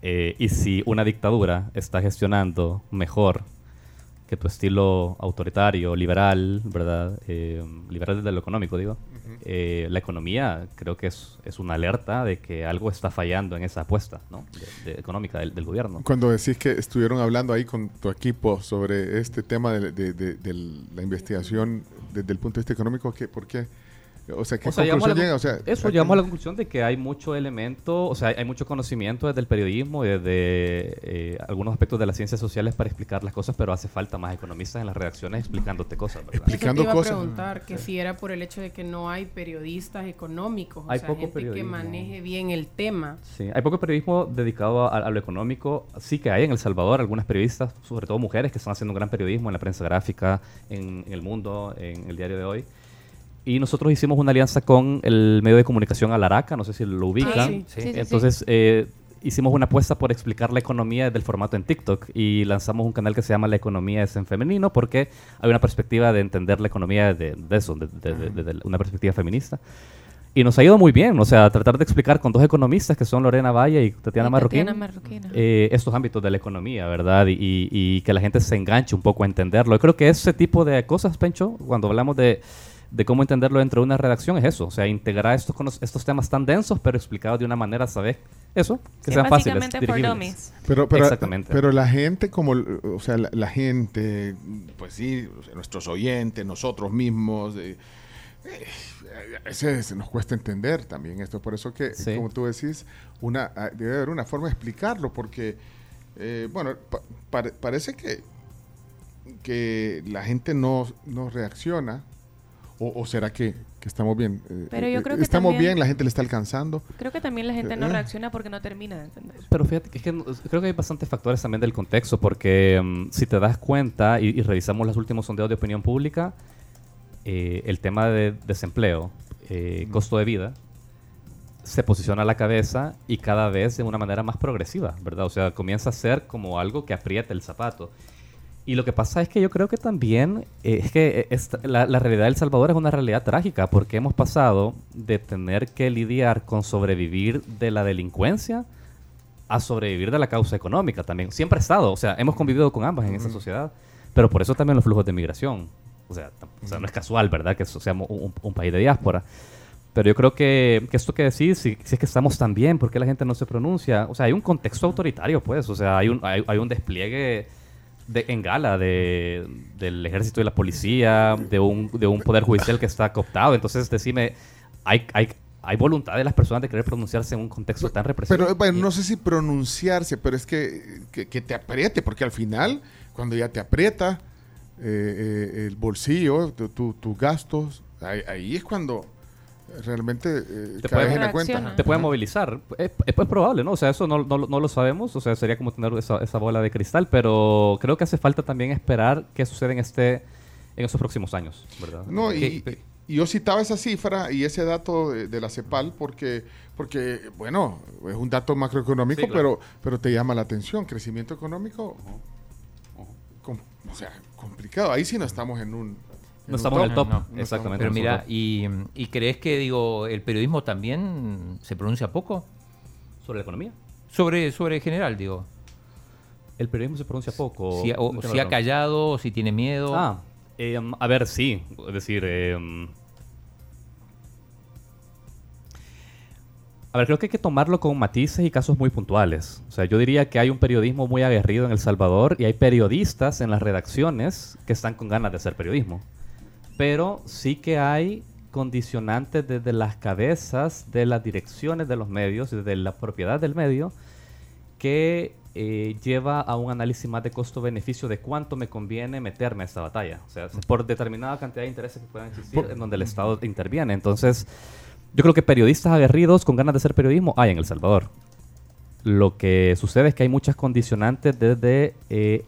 Eh, y si una dictadura está gestionando mejor que tu estilo autoritario, liberal, ¿verdad? Eh, liberal desde lo económico, digo. eh, la economía creo que es, es una alerta de que algo está fallando en esa apuesta ¿no? de- de económica del, del gobierno. Cuando decís que estuvieron hablando ahí con tu equipo sobre este tema de, de- de- de la investigación desde el punto de vista económico, ¿qué, ¿por qué? O sea, ¿qué O sea, llegamos a conclusión la llegan? con- O sea, eso, ¿a llegamos a la conclusión de que hay mucho elemento, o sea, hay mucho conocimiento desde el periodismo y desde eh, algunos aspectos de las ciencias sociales para explicar las cosas, pero hace falta más economistas en las redacciones explicándote cosas, ¿verdad? Expli- explicando Eso te iba cosas. a preguntar que si era por el hecho de que no hay periodistas económicos, o Hay sea, poco gente que periodismo. maneje bien el tema. Sí, hay poco periodismo dedicado a, a lo económico. Sí que hay en El Salvador algunas periodistas, sobre todo mujeres, que están haciendo un gran periodismo en la prensa gráfica, en, en El Mundo, en el diario de hoy. Y nosotros hicimos una alianza con el medio de comunicación Alaraca, no sé si lo ubican. sí. Sí. Sí, sí. Entonces, eh, hicimos una apuesta por explicar la economía desde el formato en TikTok y lanzamos un canal que se llama La economía es en femenino porque hay una perspectiva de entender la economía de, de eso, de- de- de- desde una perspectiva feminista. Y nos ha ido muy bien, o sea, tratar de explicar con dos economistas que son Lorena Valle y Tatiana Y Marroquín. eh, estos ámbitos de la economía, ¿verdad? Y, y- y que la gente se enganche un poco a entenderlo. Yo creo que ese tipo de cosas, Pencho, cuando hablamos de, de cómo entenderlo dentro de una redacción, es eso. O sea, integrar estos, estos temas tan densos, pero explicados de una manera, ¿sabes? Eso, que Sí, sean fáciles. dirigibles. Pero, pero, Exactamente. pero la gente, como, o sea, la, la gente, pues sí, nuestros oyentes, nosotros mismos, eh, eh, a veces nos cuesta entender también esto. Por eso que, Sí. como tú decís, una, ah, debe haber una forma de explicarlo, porque, eh, bueno, pa- pare- parece que, que la gente no, no reacciona. O, o será que, que estamos bien? Eh, Pero yo eh, creo que estamos también- bien, la gente le está alcanzando. Creo que también la gente no Eh. reacciona porque no termina de entender. Pero fíjate que, es que creo que hay bastantes factores también del contexto, porque mm, si te das cuenta y, y revisamos los últimos sondeos de opinión pública, eh, el tema de desempleo, eh, costo de vida, se posiciona a la cabeza y cada vez de una manera más progresiva, ¿verdad? O sea, comienza a ser como algo que aprieta el zapato. Y lo que pasa es que yo creo que también eh, es que eh, esta- la, la realidad de El Salvador es una realidad trágica porque hemos pasado de tener que lidiar con sobrevivir de la delincuencia a sobrevivir de la causa económica también. Siempre ha estado, o sea, hemos convivido con ambas en esta sociedad, pero por eso también los flujos de migración. O sea, o sea no es casual, ¿verdad? Que seamos un, un país de diáspora. Pero yo creo que, que esto que decís, si, si es que estamos tan bien, ¿por qué la gente no se pronuncia? O sea, hay un contexto autoritario, pues. O sea, hay un, hay, hay un despliegue de, en gala de, del ejército y la policía, de un, de un poder judicial que está cooptado. Entonces, decime, hay, hay, hay voluntad de las personas de querer pronunciarse en un contexto tan represivo. Pero bueno, no sé si pronunciarse, pero es que, que, que te apriete, porque al final, cuando ya te aprieta eh, eh, el bolsillo, tu- tu- tus gastos, ahí, ahí es cuando realmente eh, Te puede- la cuenta. Te pueden Ajá. movilizar. Es, es- es probable, ¿no? O sea, eso no, no, no lo sabemos. O sea, sería como tener esa, esa bola de cristal. Pero creo que hace falta también esperar qué sucede en este en estos próximos años, ¿verdad? No, y, y yo citaba esa cifra y ese dato de, de la CEPAL porque, porque, bueno, es un dato macroeconómico, Sí, claro. pero, pero te llama la atención. Crecimiento económico, com- o sea, complicado. Ahí sí no estamos en un... No estamos en el top. No, no Exactamente. Pero mira, y, y crees que digo el periodismo también se pronuncia poco sobre la economía. sobre sobre general, digo. El periodismo se pronuncia poco. Si, o- si ha callado, o si tiene miedo. Ah, em, a ver, sí. Es decir, em, a ver, creo que hay que tomarlo con matices y casos muy puntuales. O sea, yo diría que hay un periodismo muy aguerrido en El Salvador y hay periodistas en las redacciones que están con ganas de hacer periodismo. Pero sí que hay condicionantes desde las cabezas de las direcciones de los medios, desde la propiedad del medio, que eh, lleva a un análisis más de costo-beneficio de cuánto me conviene meterme a esta batalla. O sea, por determinada cantidad de intereses que puedan existir Por- en donde el Estado interviene. Entonces, Yo creo que periodistas aguerridos con ganas de hacer periodismo hay en El Salvador. Lo que sucede es que hay muchas condicionantes desde eh,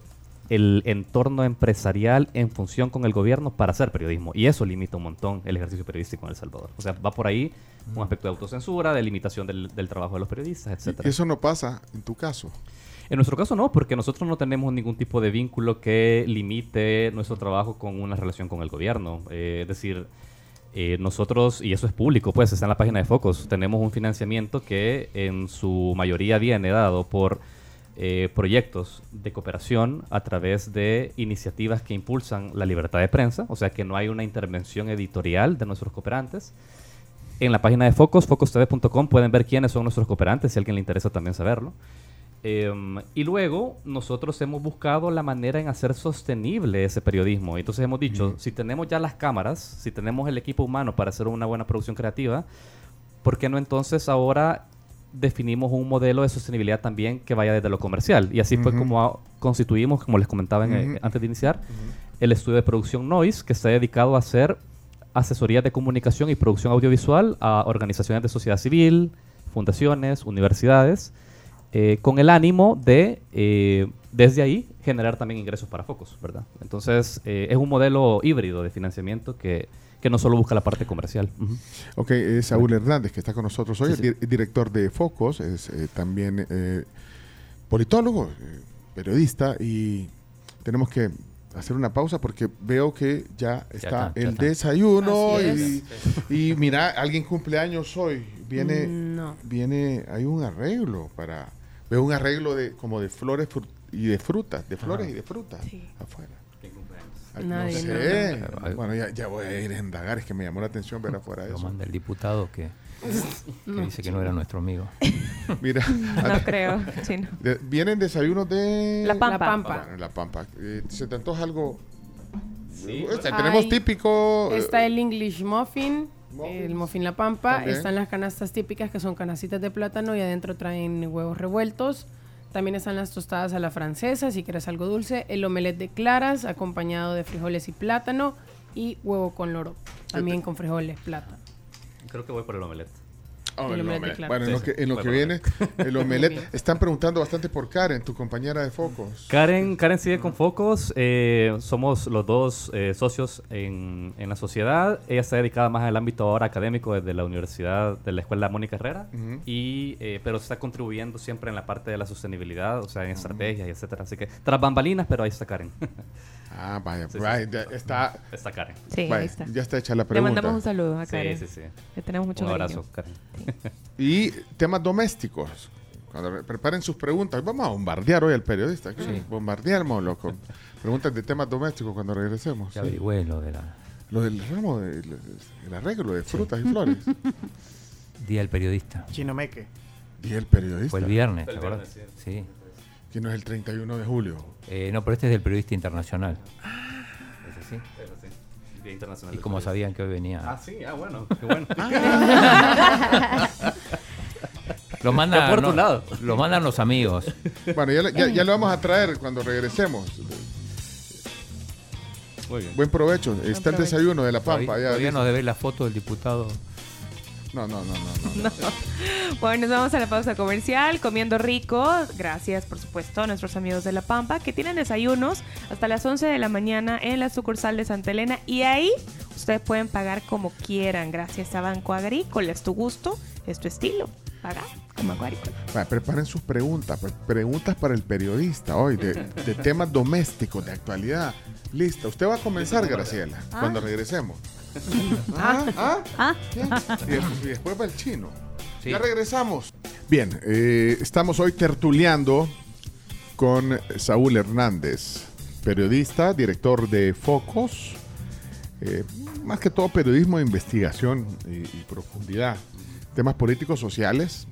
el entorno empresarial en función con el gobierno para hacer periodismo. Y eso limita un montón el ejercicio periodístico en El Salvador. O sea, va por ahí un aspecto de autocensura, de limitación del, del trabajo de los periodistas, etcétera. Eso no pasa en tu caso. En nuestro caso no, porque nosotros no tenemos ningún tipo de vínculo que limite nuestro trabajo con una relación con el gobierno. Eh, es decir, eh, nosotros, y eso es público, pues está en la página de Focus, tenemos un financiamiento que en su mayoría viene dado por eh, proyectos de cooperación a través de iniciativas que impulsan la libertad de prensa, o sea que no hay una intervención editorial de nuestros cooperantes. En la página de Focus, focustv.com, pueden ver quiénes son nuestros cooperantes, si a alguien le interesa también saberlo. Em, y luego nosotros hemos buscado la manera en hacer sostenible ese periodismo. Entonces hemos dicho, si tenemos ya las cámaras, si tenemos el equipo humano para hacer una buena producción creativa, ¿por qué no entonces ahora definimos un modelo de sostenibilidad también que vaya desde lo comercial? Y así fue Ujú. como a- constituimos, como les comentaba en, eh, Ujú. antes de iniciar, el estudio de producción Noise, que está dedicado a hacer asesoría de comunicación y producción audiovisual a organizaciones de sociedad civil, fundaciones, universidades, eh, con el ánimo de, eh, desde ahí, generar también ingresos para Focus, ¿verdad? Entonces, eh, es un modelo híbrido de financiamiento que, que no solo busca la parte comercial. Ujú. Ok, es Saúl Hernández que está con nosotros hoy, Sí, sí. el di- director de Focos, es eh, también eh, politólogo, eh, periodista, y tenemos que hacer una pausa porque veo que ya está, está, ya el está. desayuno y, y mira, alguien cumpleaños hoy, viene, No. viene, hay un arreglo para, veo un arreglo de como de flores y de frutas, de flores y de frutas Sí. afuera. Ay, Nadie, no sé. no. Bueno, ya, ya voy a ir a indagar, es que me llamó la atención ver afuera Lo eso. manda el diputado que, que dice que no era nuestro amigo. Mira, No creo. sí, no. de- vienen desayunos de La Pampa. La Pampa. Ah, bueno, La Pampa. Eh, ¿Se te antoja algo? Sí. O sea, tenemos Hay- típico. eh, Está el English Muffin, Muffins. el Muffin La Pampa. También. Están las canastas típicas que son canastitas de plátano y adentro traen huevos revueltos. También están las tostadas a la francesa, si quieres algo dulce. El omelette de claras, acompañado de frijoles y plátano. Y huevo con loro, también con frijoles, plátano. Creo que voy por el omelette. Oh, el el omelette. Bueno, en lo que, en lo que viene, el omelette. Están preguntando bastante por Karen, tu compañera de focos. Karen, Karen sigue con Focos. eh, somos los dos eh, socios en, en la sociedad. Ella está dedicada más al ámbito ahora académico desde la universidad, de la escuela Mónica Herrera. Ujú. y, eh, pero está contribuyendo siempre en la parte de la sostenibilidad, o sea, en estrategias y etcétera. Así que tras bambalinas, pero ahí está Karen. Ah, vaya, Sí, sí. vaya, ya está. está Karen. Sí, vaya, ahí está. Ya está hecha la Le pregunta. mandamos un saludo a Sí, Karen. sí, sí. Le tenemos mucho Un cariño. abrazo, Karen. Y temas domésticos. Cuando re- preparen sus preguntas, vamos a bombardear hoy al periodista. Sí. Bombardearmoslo con preguntas de temas domésticos cuando regresemos. Ya sí. averigüé lo de la Lo del ramo, de- el arreglo de frutas y flores. Día del Periodista. Chinomeque. Y el periodista, Fue el viernes, ¿te acuerdas? viernes, Sí. Que no es el 31 de julio. Eh, no, pero este es del Periodista Internacional. Ese sí. Eso sí. Día Internacional Y como sabían que hoy venía. Ah, sí, ah, bueno, qué bueno. Lo mandan, lo mandan los amigos. Bueno, ya, le- ya, ya lo vamos a traer cuando regresemos. Muy bien. Buen provecho. Está el desayuno de la Todavía, Pampa. ya todavía dice. nos debe la foto del diputado. No, no, no, no. no. Bueno, nos vamos a la pausa comercial, comiendo rico. Gracias, por supuesto, a nuestros amigos de La Pampa que tienen desayunos hasta las 11 de la mañana en la sucursal de Santa Elena. Y ahí ustedes pueden pagar como quieran. Gracias a Banco Agrícola. Es tu gusto, es tu estilo. Como preparen sus preguntas. pre- Preguntas para el periodista hoy de, de temas domésticos, de actualidad. Lista. Usted va a comenzar, Graciela, cuando regresemos. Ah, ah, Ah. Y, des- y después va el chino. Sí. Ya regresamos. Bien, eh, estamos hoy tertuleando con Saúl Hernández, periodista, director de Focos, eh, más que todo periodismo de investigación y, y profundidad, temas políticos, sociales,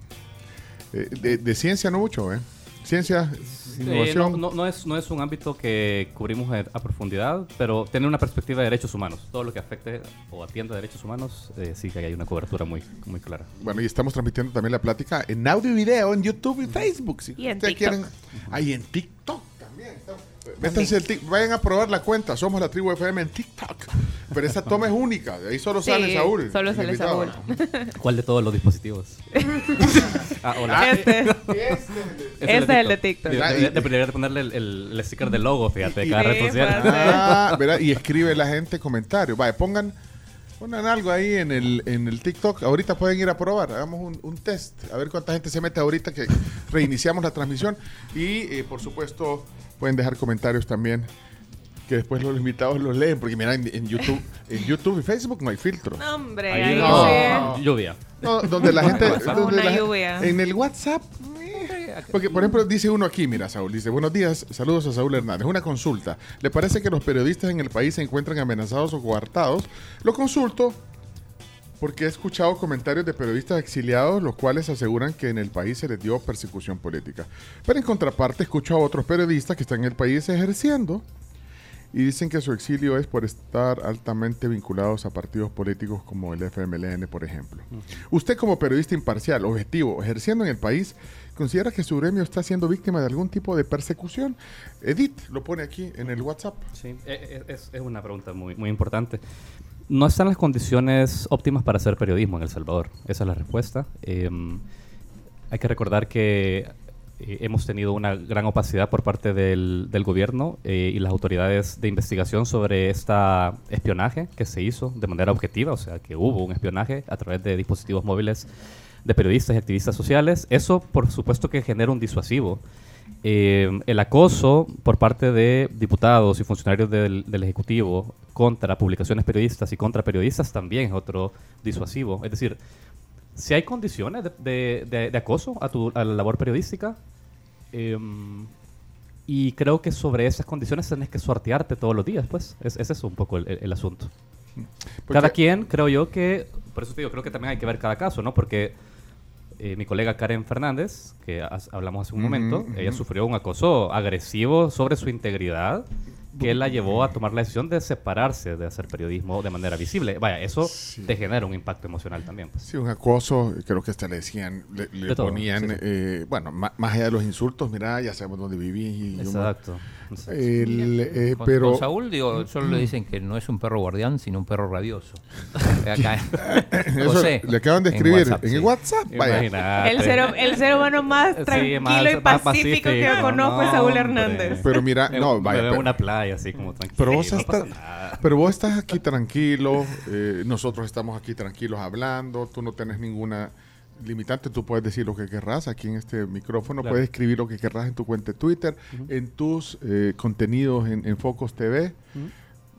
eh, de, de ciencia no mucho, ¿eh? Ciencia, Eh, no, no- no es, no es un ámbito que cubrimos a, a profundidad, pero tener una perspectiva de derechos humanos. Todo lo que afecte o atienda derechos humanos, eh, sí que hay una cobertura muy, muy clara. Bueno, y estamos transmitiendo también la plática en audio y video en YouTube y Facebook. Si Y en ustedes TikTok. quieren. Ahí en TikTok también. estamos. Métanse el tic- vayan a probar la cuenta. Somos la tribu FM en TikTok. pero esa toma es única. De ahí solo Sí, sale Saúl. solo sale invitado. Saúl. ¿Cuál de todos los dispositivos? ah, hola. Este, Ese este es el de TikTok. Debería de ponerle el, el- el sticker del logo, fíjate, de cada Sí, red social. Ah, ¿verdad? Y escribe la gente comentarios. Vaya, pongan, pongan algo ahí en el, en el TikTok. Ahorita pueden ir a probar. Hagamos un, un test. A ver cuánta gente se mete ahorita que reiniciamos la transmisión. Y, eh, por supuesto, pueden dejar comentarios también. Que después los invitados los leen. Porque mira, en, en YouTube, en YouTube y Facebook no hay filtro. No, hombre, Ahí ahí no. sí. Lluvia. No, donde la gente. Donde Una la. En el WhatsApp. Porque, por ejemplo, dice uno aquí, mira, Saúl, dice, buenos días, saludos a Saúl Hernández. Una consulta. ¿Le parece que los periodistas en el país se encuentran amenazados o coartados? Lo consulto porque he escuchado comentarios de periodistas exiliados, los cuales aseguran que en el país se les dio persecución política. Pero en contraparte, escucho a otros periodistas que están en el país ejerciendo y dicen que su exilio es por estar altamente vinculados a partidos políticos como el FMLN, por ejemplo. Usted como periodista imparcial, objetivo, ejerciendo en el país, ¿considera que su gremio está siendo víctima de algún tipo de persecución? Edith lo pone aquí en el WhatsApp. Sí, e- e- es, una pregunta muy, importante. No están las condiciones óptimas para hacer periodismo en El Salvador. Esa es la respuesta. Em, hay que recordar que eh, hemos tenido una gran opacidad por parte del, gobierno eh, y las autoridades de investigación sobre esta espionaje que se hizo de manera objetiva, o sea, que hubo un espionaje a través de dispositivos móviles de periodistas y activistas sociales. Eso, por supuesto, que genera un disuasivo. Eh, el acoso por parte de diputados y funcionarios del, del Ejecutivo contra publicaciones periodistas y contra periodistas también es otro disuasivo. Es decir, si hay condiciones de, de- de- de acoso a, tu, a la labor periodística, em, y creo que sobre esas condiciones tenés que sortearte todos los días, pues. Es, ese es un poco el, el- el asunto. Porque- Cada quien, creo yo que, por eso te digo, creo que también hay que ver cada caso, ¿no? Porque eh, mi colega Karen Fernández, que hablamos hace un momento, ujú. ella sufrió un acoso agresivo sobre su integridad que la llevó a tomar la decisión de separarse de hacer periodismo de manera visible. Vaya, eso Sí. te genera un impacto emocional también. Pues. Sí, un acoso, creo que hasta le decían, le, le De todo, ponían, sí, sí. eh, bueno, más allá de los insultos, mira, ya sabemos dónde vivís. Y yo me- Exacto. exacto. El, eh, Con, pero con Saúl, digo, solo le dicen que no es un perro guardián, sino un perro rabioso. Acá, eso José, le acaban de en escribir en, WhatsApp, el sí. WhatsApp. Vaya. El ser, el ser humano más Sí, tranquilo más- y pacífico que pacífico, conozco es no, Saúl hombre. Hernández. Pero mira, Me- no, vaya. en pero- una playa así como tranquilo. Pero vos, no estás, pero vos estás aquí tranquilo, eh, nosotros estamos aquí tranquilos hablando, tú no tenés ninguna limitante, tú puedes decir lo que querrás aquí en este micrófono, Claro. puedes escribir lo que querrás en tu cuenta de Twitter, en tus eh, contenidos en, en Focus TV.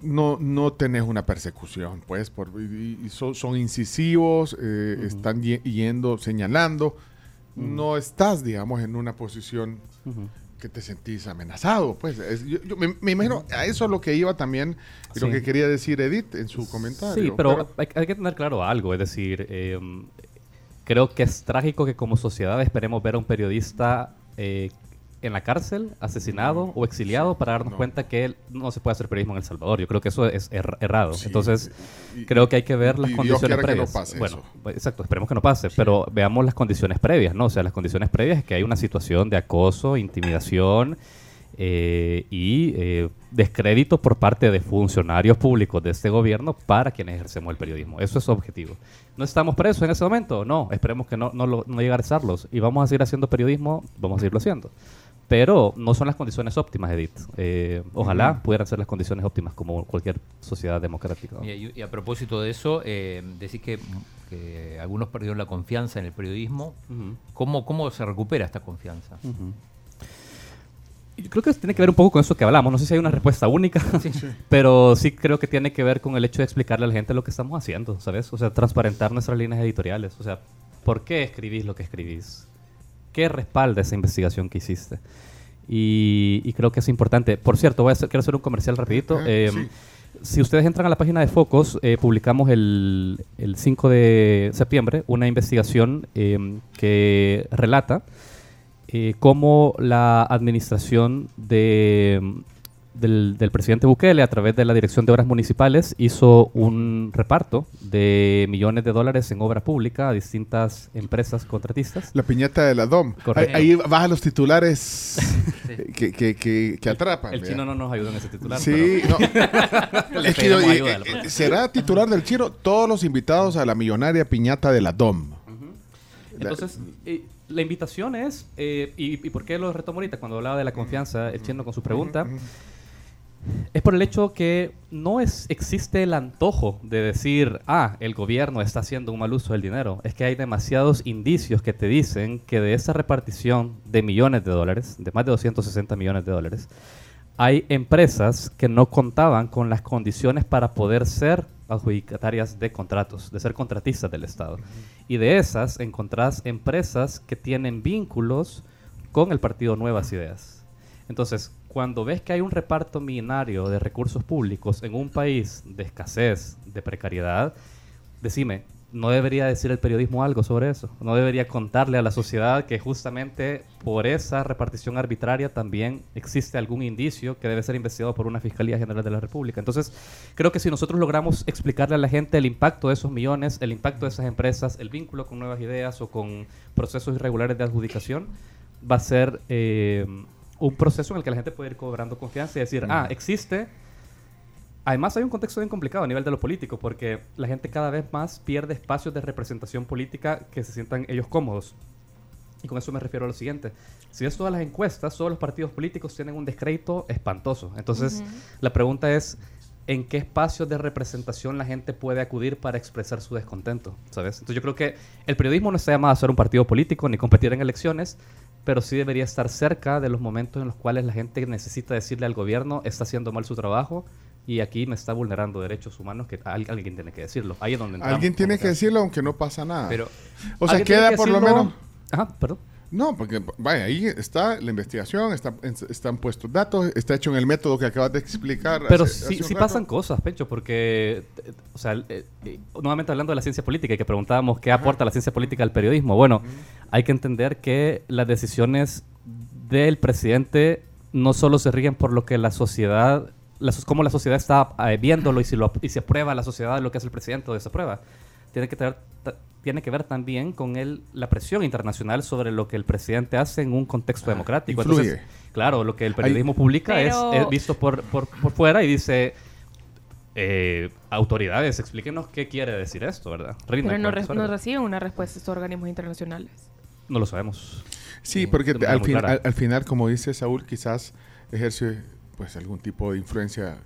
No, no tenés una persecución, pues, por, y, y son, son incisivos, eh, están ye- yendo, señalando. No estás, digamos, en una posición que te sentís amenazado. Pues Es- yo, yo me, me imagino a eso es lo que iba también y lo Sí. que quería decir Edith en su comentario. Sí, pero, Hay, hay que tener claro algo, es decir, eh, creo que es trágico que como sociedad esperemos ver a un periodista eh, en la cárcel, asesinado o exiliado para darnos no. cuenta que no se puede hacer periodismo en El Salvador. Yo creo que eso es erra- errado. Sí, Entonces, y- creo que hay que ver las condiciones no previas. pase bueno, eso. pues, exacto, esperemos que no pase, pero veamos las condiciones previas, ¿no? O sea, las condiciones previas es que hay una situación de acoso, intimidación eh, y eh, descrédito por parte de funcionarios públicos de este gobierno para quienes ejercemos el periodismo. Eso es objetivo. ¿No estamos presos en ese momento? No, esperemos que no, no, lo- no llegar a estarlos. Y vamos a seguir haciendo periodismo, vamos a seguirlo haciendo. Pero no son las condiciones óptimas, Edith. Eh, ojalá pudieran ser las condiciones óptimas como cualquier sociedad democrática. Y, y- y a propósito de eso, eh, decís que, que algunos perdieron la confianza en el periodismo. Ujú. ¿Cómo, ¿Cómo se recupera esta confianza? Yo creo que tiene que ver un poco con eso que hablamos. No sé si hay una respuesta única, pero sí creo que tiene que ver con el hecho de explicarle a la gente lo que estamos haciendo, ¿sabes? O sea, transparentar nuestras líneas editoriales. O sea, ¿por qué escribís lo que escribís? ¿Qué respalda esa investigación que hiciste? Y, y creo que es importante. Por cierto, voy a hacer- quiero hacer un comercial rapidito. Ah, Eh, sí. Si ustedes entran a la página de Focus, eh, publicamos el, el 5 de septiembre una investigación eh, que relata eh, cómo la administración de, del, del presidente Bukele, a través de la Dirección de Obras Municipales, hizo un reparto de millones de dólares en obra pública a distintas empresas contratistas. La piñata de la DOM. Ahí, Correcto. ahí baja los titulares que, que, que, que atrapan. El chino no nos ayuda en ese titular. Sí, no. pero le Es que eh, ayuda. eh, será titular del chino todos los invitados a la millonaria piñata de la DOM. Entonces, eh, la invitación es, eh, y, y por qué lo retomo ahorita cuando hablaba de la confianza, el chino con su pregunta, es por el hecho que no es, existe el antojo de decir, ah, el gobierno está haciendo un mal uso del dinero. Es que hay demasiados indicios que te dicen que de esa repartición de millones de dólares, de más de 260 millones de dólares, hay empresas que no contaban con las condiciones para poder ser adjudicatarias de contratos, de ser contratistas del Estado. Y de esas encontrás empresas que tienen vínculos con el partido Nuevas Ideas. Entonces, cuando ves que hay un reparto millonario de recursos públicos en un país de escasez, de precariedad, decime, ¿no debería decir el periodismo algo sobre eso? ¿No debería contarle a la sociedad que justamente por esa repartición arbitraria también existe algún indicio que debe ser investigado por una Fiscalía General de la República? Entonces, creo que si nosotros logramos explicarle a la gente el impacto de esos millones, el impacto de esas empresas, el vínculo con nuevas ideas o con procesos irregulares de adjudicación, va a ser eh, un proceso en el que la gente puede ir cobrando confianza y decir, ah, existe. Además hay un contexto bien complicado a nivel de lo político porque la gente cada vez más pierde espacios de representación política que se sientan ellos cómodos. Y con eso me refiero a lo siguiente. Si ves todas las encuestas, todos los partidos políticos tienen un descrédito espantoso. Entonces, la pregunta es, ¿en qué espacios de representación la gente puede acudir para expresar su descontento? ¿Sabes? Entonces yo creo que el periodismo no está llamado a ser un partido político ni competir en elecciones, pero sí debería estar cerca de los momentos en los cuales la gente necesita decirle al gobierno, está haciendo mal su trabajo y aquí me está vulnerando derechos humanos que al- alguien tiene que decirlo. Ahí es donde entramos Alguien tiene que decirlo aunque no pasa nada. Pero o sea, queda que por lo menos... Ajá, perdón. No, porque vaya, ahí está la investigación, está- están puestos datos, está hecho en el método que acabas de explicar. Pero hace- sí, hace sí pasan cosas, Pecho, porque, eh, o sea, eh, eh, nuevamente hablando de la ciencia política y que preguntábamos qué aporta la ciencia política al periodismo. Bueno, hay que entender que las decisiones del presidente no solo se rigen por lo que la sociedad, la, cómo la sociedad está eh, viéndolo y si, lo, y si aprueba la sociedad lo que hace el presidente o desaprueba. Tiene que, tener, tiene que ver también con el, la presión internacional sobre lo que el presidente hace en un contexto democrático. influye. Entonces, claro, lo que el periodismo publica Pero- es, es visto por, por, por fuera y dice, eh, autoridades, explíquenos qué quiere decir esto, ¿verdad? Pero no, re- no reciben una respuesta estos organismos internacionales. No lo sabemos. Sí, porque al, fin- al, al final, como dice Saúl, quizás ejerce pues algún tipo de influencia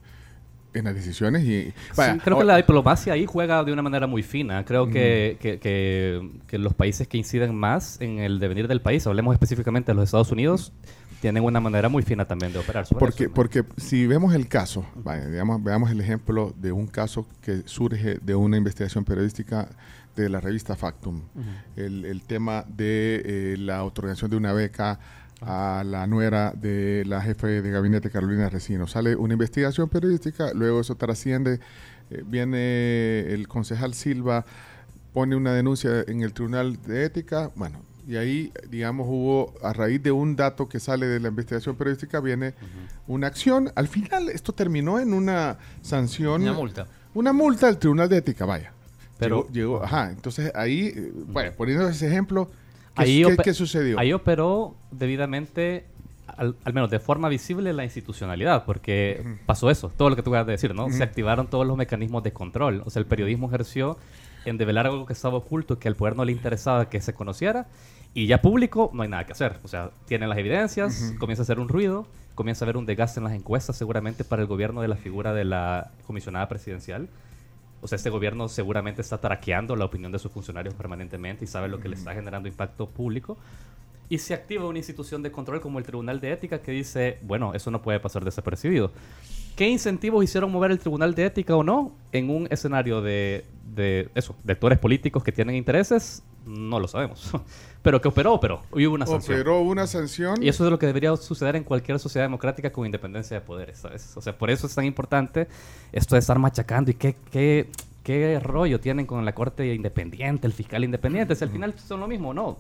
en las decisiones y vaya, Sí, creo que la diplomacia ahí juega de una manera muy fina. Creo que, que, que- que los países que inciden más en el devenir del país, hablemos específicamente de los Estados Unidos, tienen una manera muy fina también de operar. sobre Porque, eso, ¿no? porque si vemos el caso, vaya, digamos, veamos el ejemplo de un caso que surge de una investigación periodística de la revista Factum, el, el tema de eh, la otorgación de una beca a la nuera de la jefe de gabinete Carolina Recino. Sale una investigación periodística, luego eso trasciende, eh, viene el concejal Silva, pone una denuncia en el Tribunal de Ética, bueno, y ahí, digamos, hubo, a raíz de un dato que sale de la investigación periodística, viene una acción. Al final, esto terminó en una sanción. Una multa. Una multa del Tribunal de Ética, vaya. Pero- llegó, llegó- ajá, entonces ahí, eh, bueno, poniendo ese ejemplo, ¿qué, Ahí qué- qué sucedió? Ahí operó debidamente, al, al menos de forma visible, la institucionalidad, porque pasó eso, todo lo que tú acabas de decir, ¿no? Se activaron todos los mecanismos de control. O sea, el periodismo ejerció en develar algo que estaba oculto, que al poder no le interesaba que se conociera, y ya público no hay nada que hacer. O sea, tienen las evidencias, comienza a hacer un ruido, comienza a haber un desgaste en las encuestas seguramente para el gobierno de la figura de la comisionada presidencial. O sea, este gobierno seguramente está traqueando la opinión de sus funcionarios permanentemente y sabe lo que le está generando impacto público. Y se activa una institución de control como el Tribunal de Ética que dice, bueno, eso no puede pasar desapercibido. ¿Qué incentivos hicieron mover el Tribunal de Ética o no en un escenario de, de eso, de actores políticos que tienen intereses? No lo sabemos. Pero que operó, operó. Y hubo una sanción. Operó una sanción. Y eso es lo que debería suceder en cualquier sociedad democrática con independencia de poderes, ¿sabes? O sea, por eso es tan importante esto de estar machacando y qué, qué, qué rollo tienen con la corte independiente, el fiscal independiente. Si al final son lo mismo, no.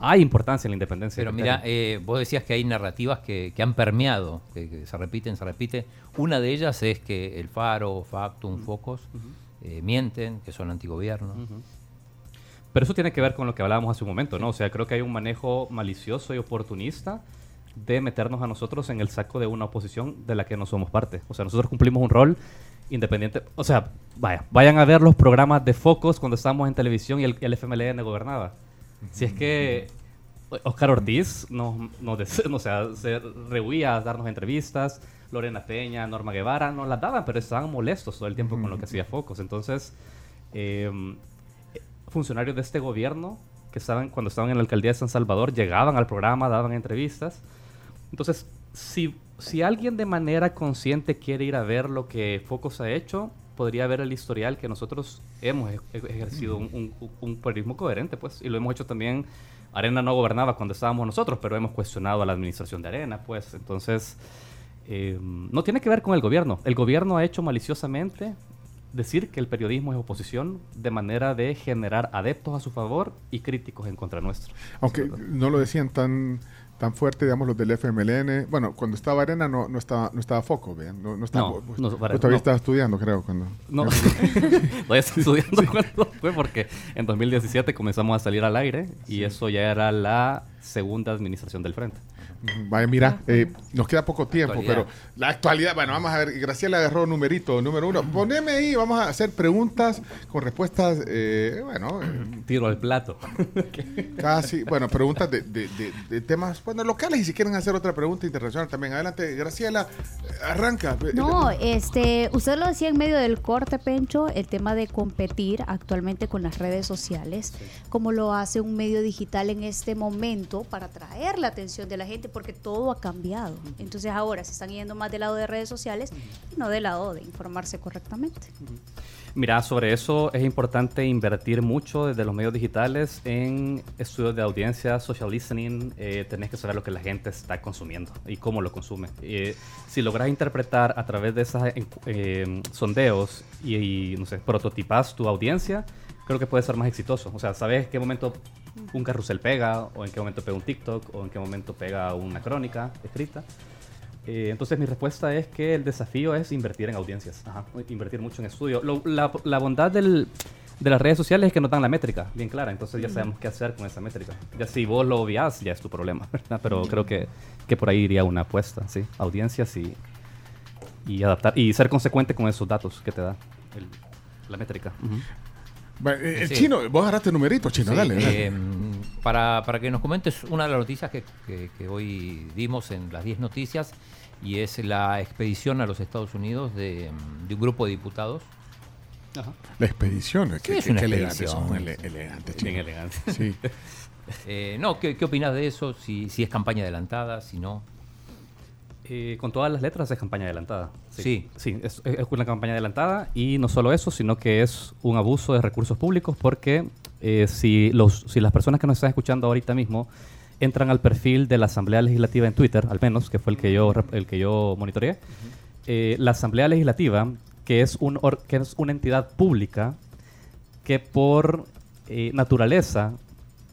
hay importancia en la independencia. Pero mira, eh, vos decías que hay narrativas que, que han permeado, que, que se repiten, se repite. Una de ellas es que el Faro, Factum, Focos eh, mienten, que son antigobierno. Pero eso tiene que ver con lo que hablábamos hace un momento, ¿no? O sea, creo que hay un manejo malicioso y oportunista de meternos a nosotros en el saco de una oposición de la que no somos parte. O sea, nosotros cumplimos un rol independiente. O sea, vaya, vayan a ver los programas de Focos cuando estábamos en televisión y el, el FMLN gobernaba. Si es que Oscar Ortiz nos, nos o sea, se rehuía a darnos entrevistas, Lorena Peña, Norma Guevara, nos las daban, pero estaban molestos todo el tiempo con lo que hacía Focos. Entonces, eh, funcionarios de este gobierno que estaban cuando estaban en la alcaldía de San Salvador llegaban al programa, daban entrevistas. Entonces, si, si alguien de manera consciente quiere ir a ver lo que Focos ha hecho, podría ver el historial que nosotros hemos ej- ej- ejercido un, un- un periodismo coherente, pues, y lo hemos hecho también. Arena no gobernaba cuando estábamos nosotros, pero hemos cuestionado a la administración de Arena, pues, entonces, eh, no tiene que ver con el gobierno. El gobierno ha hecho maliciosamente decir que el periodismo es oposición de manera de generar adeptos a su favor y críticos en contra nuestro. Aunque no lo decían tan tan fuerte, digamos, los del FMLN. Bueno, cuando estaba Arena no, no estaba no estaba foco, vean. No, no estaba. No, vos- no, vos todavía estaba estudiando, creo, cuando. No, todavía estoy estudiando cuándo fue porque en 2017 comenzamos a salir al aire y eso ya era la segunda administración del frente. Vaya, mira, eh, nos queda poco tiempo, Actualidad. pero la actualidad, bueno, vamos a ver, Graciela agarró numerito, número uno. Poneme ahí, vamos a hacer preguntas con respuestas, eh, bueno, eh, Tiro al plato. casi, bueno, preguntas de, de- de- de temas, bueno, locales y si quieren hacer otra pregunta internacional también. Adelante, Graciela, eh, arranca. No, este, usted lo decía en medio del corte, Pencho, el tema de competir actualmente con las redes sociales, como lo hace un medio digital en este momento para atraer la atención de la gente, porque todo ha cambiado. Entonces ahora se están yendo más del lado de redes sociales y no del lado de informarse correctamente. Mira, sobre eso es importante invertir mucho desde los medios digitales en estudios de audiencia, social listening. eh, tenés que saber lo que la gente está consumiendo y cómo lo consume. Eh, si logras interpretar a través de esos sondeos y, y, no sé, prototipas tu audiencia, creo que puede ser más exitoso. O sea, sabes qué momento un carrusel pega, o en qué momento pega un TikTok, o en qué momento pega una crónica escrita. Eh, entonces mi respuesta es que el desafío es invertir en audiencias, Ajá, invertir mucho en estudio. Lo- la, la bondad del- de las redes sociales es que nos dan la métrica bien clara, entonces ya sabemos qué hacer con esa métrica. Ya si vos lo obviás, ya es tu problema, ¿verdad? Pero creo que, que por ahí iría una apuesta, ¿sí? Audiencias y, y adaptar, y ser consecuente con esos datos que te da el- la métrica. Bueno, eh, el Sí. chino, vos agarraste numerito, chino, Sí, dale. dale. eh, para, para que nos comentes una de las noticias que, que- que hoy dimos en las 10 noticias y es la expedición a los Estados Unidos de, de un grupo de diputados. La expedición, eh, qué, es qué- una elegante, expedición. son ele- elegantes, chino. Bien elegante. Sí. Eh, no, ¿qué, qué opinas de eso? Si, si es campaña adelantada, si no. Eh, con todas las letras es campaña adelantada. Sí. Sí, es, es una campaña adelantada y no solo eso, sino que es un abuso de recursos públicos porque eh, si, los, si las personas que nos están escuchando ahorita mismo entran al perfil de la Asamblea Legislativa en Twitter, al menos, que fue el que yo, el que yo monitoreé, eh, la Asamblea Legislativa, que es, un or- que es una entidad pública que por eh, naturaleza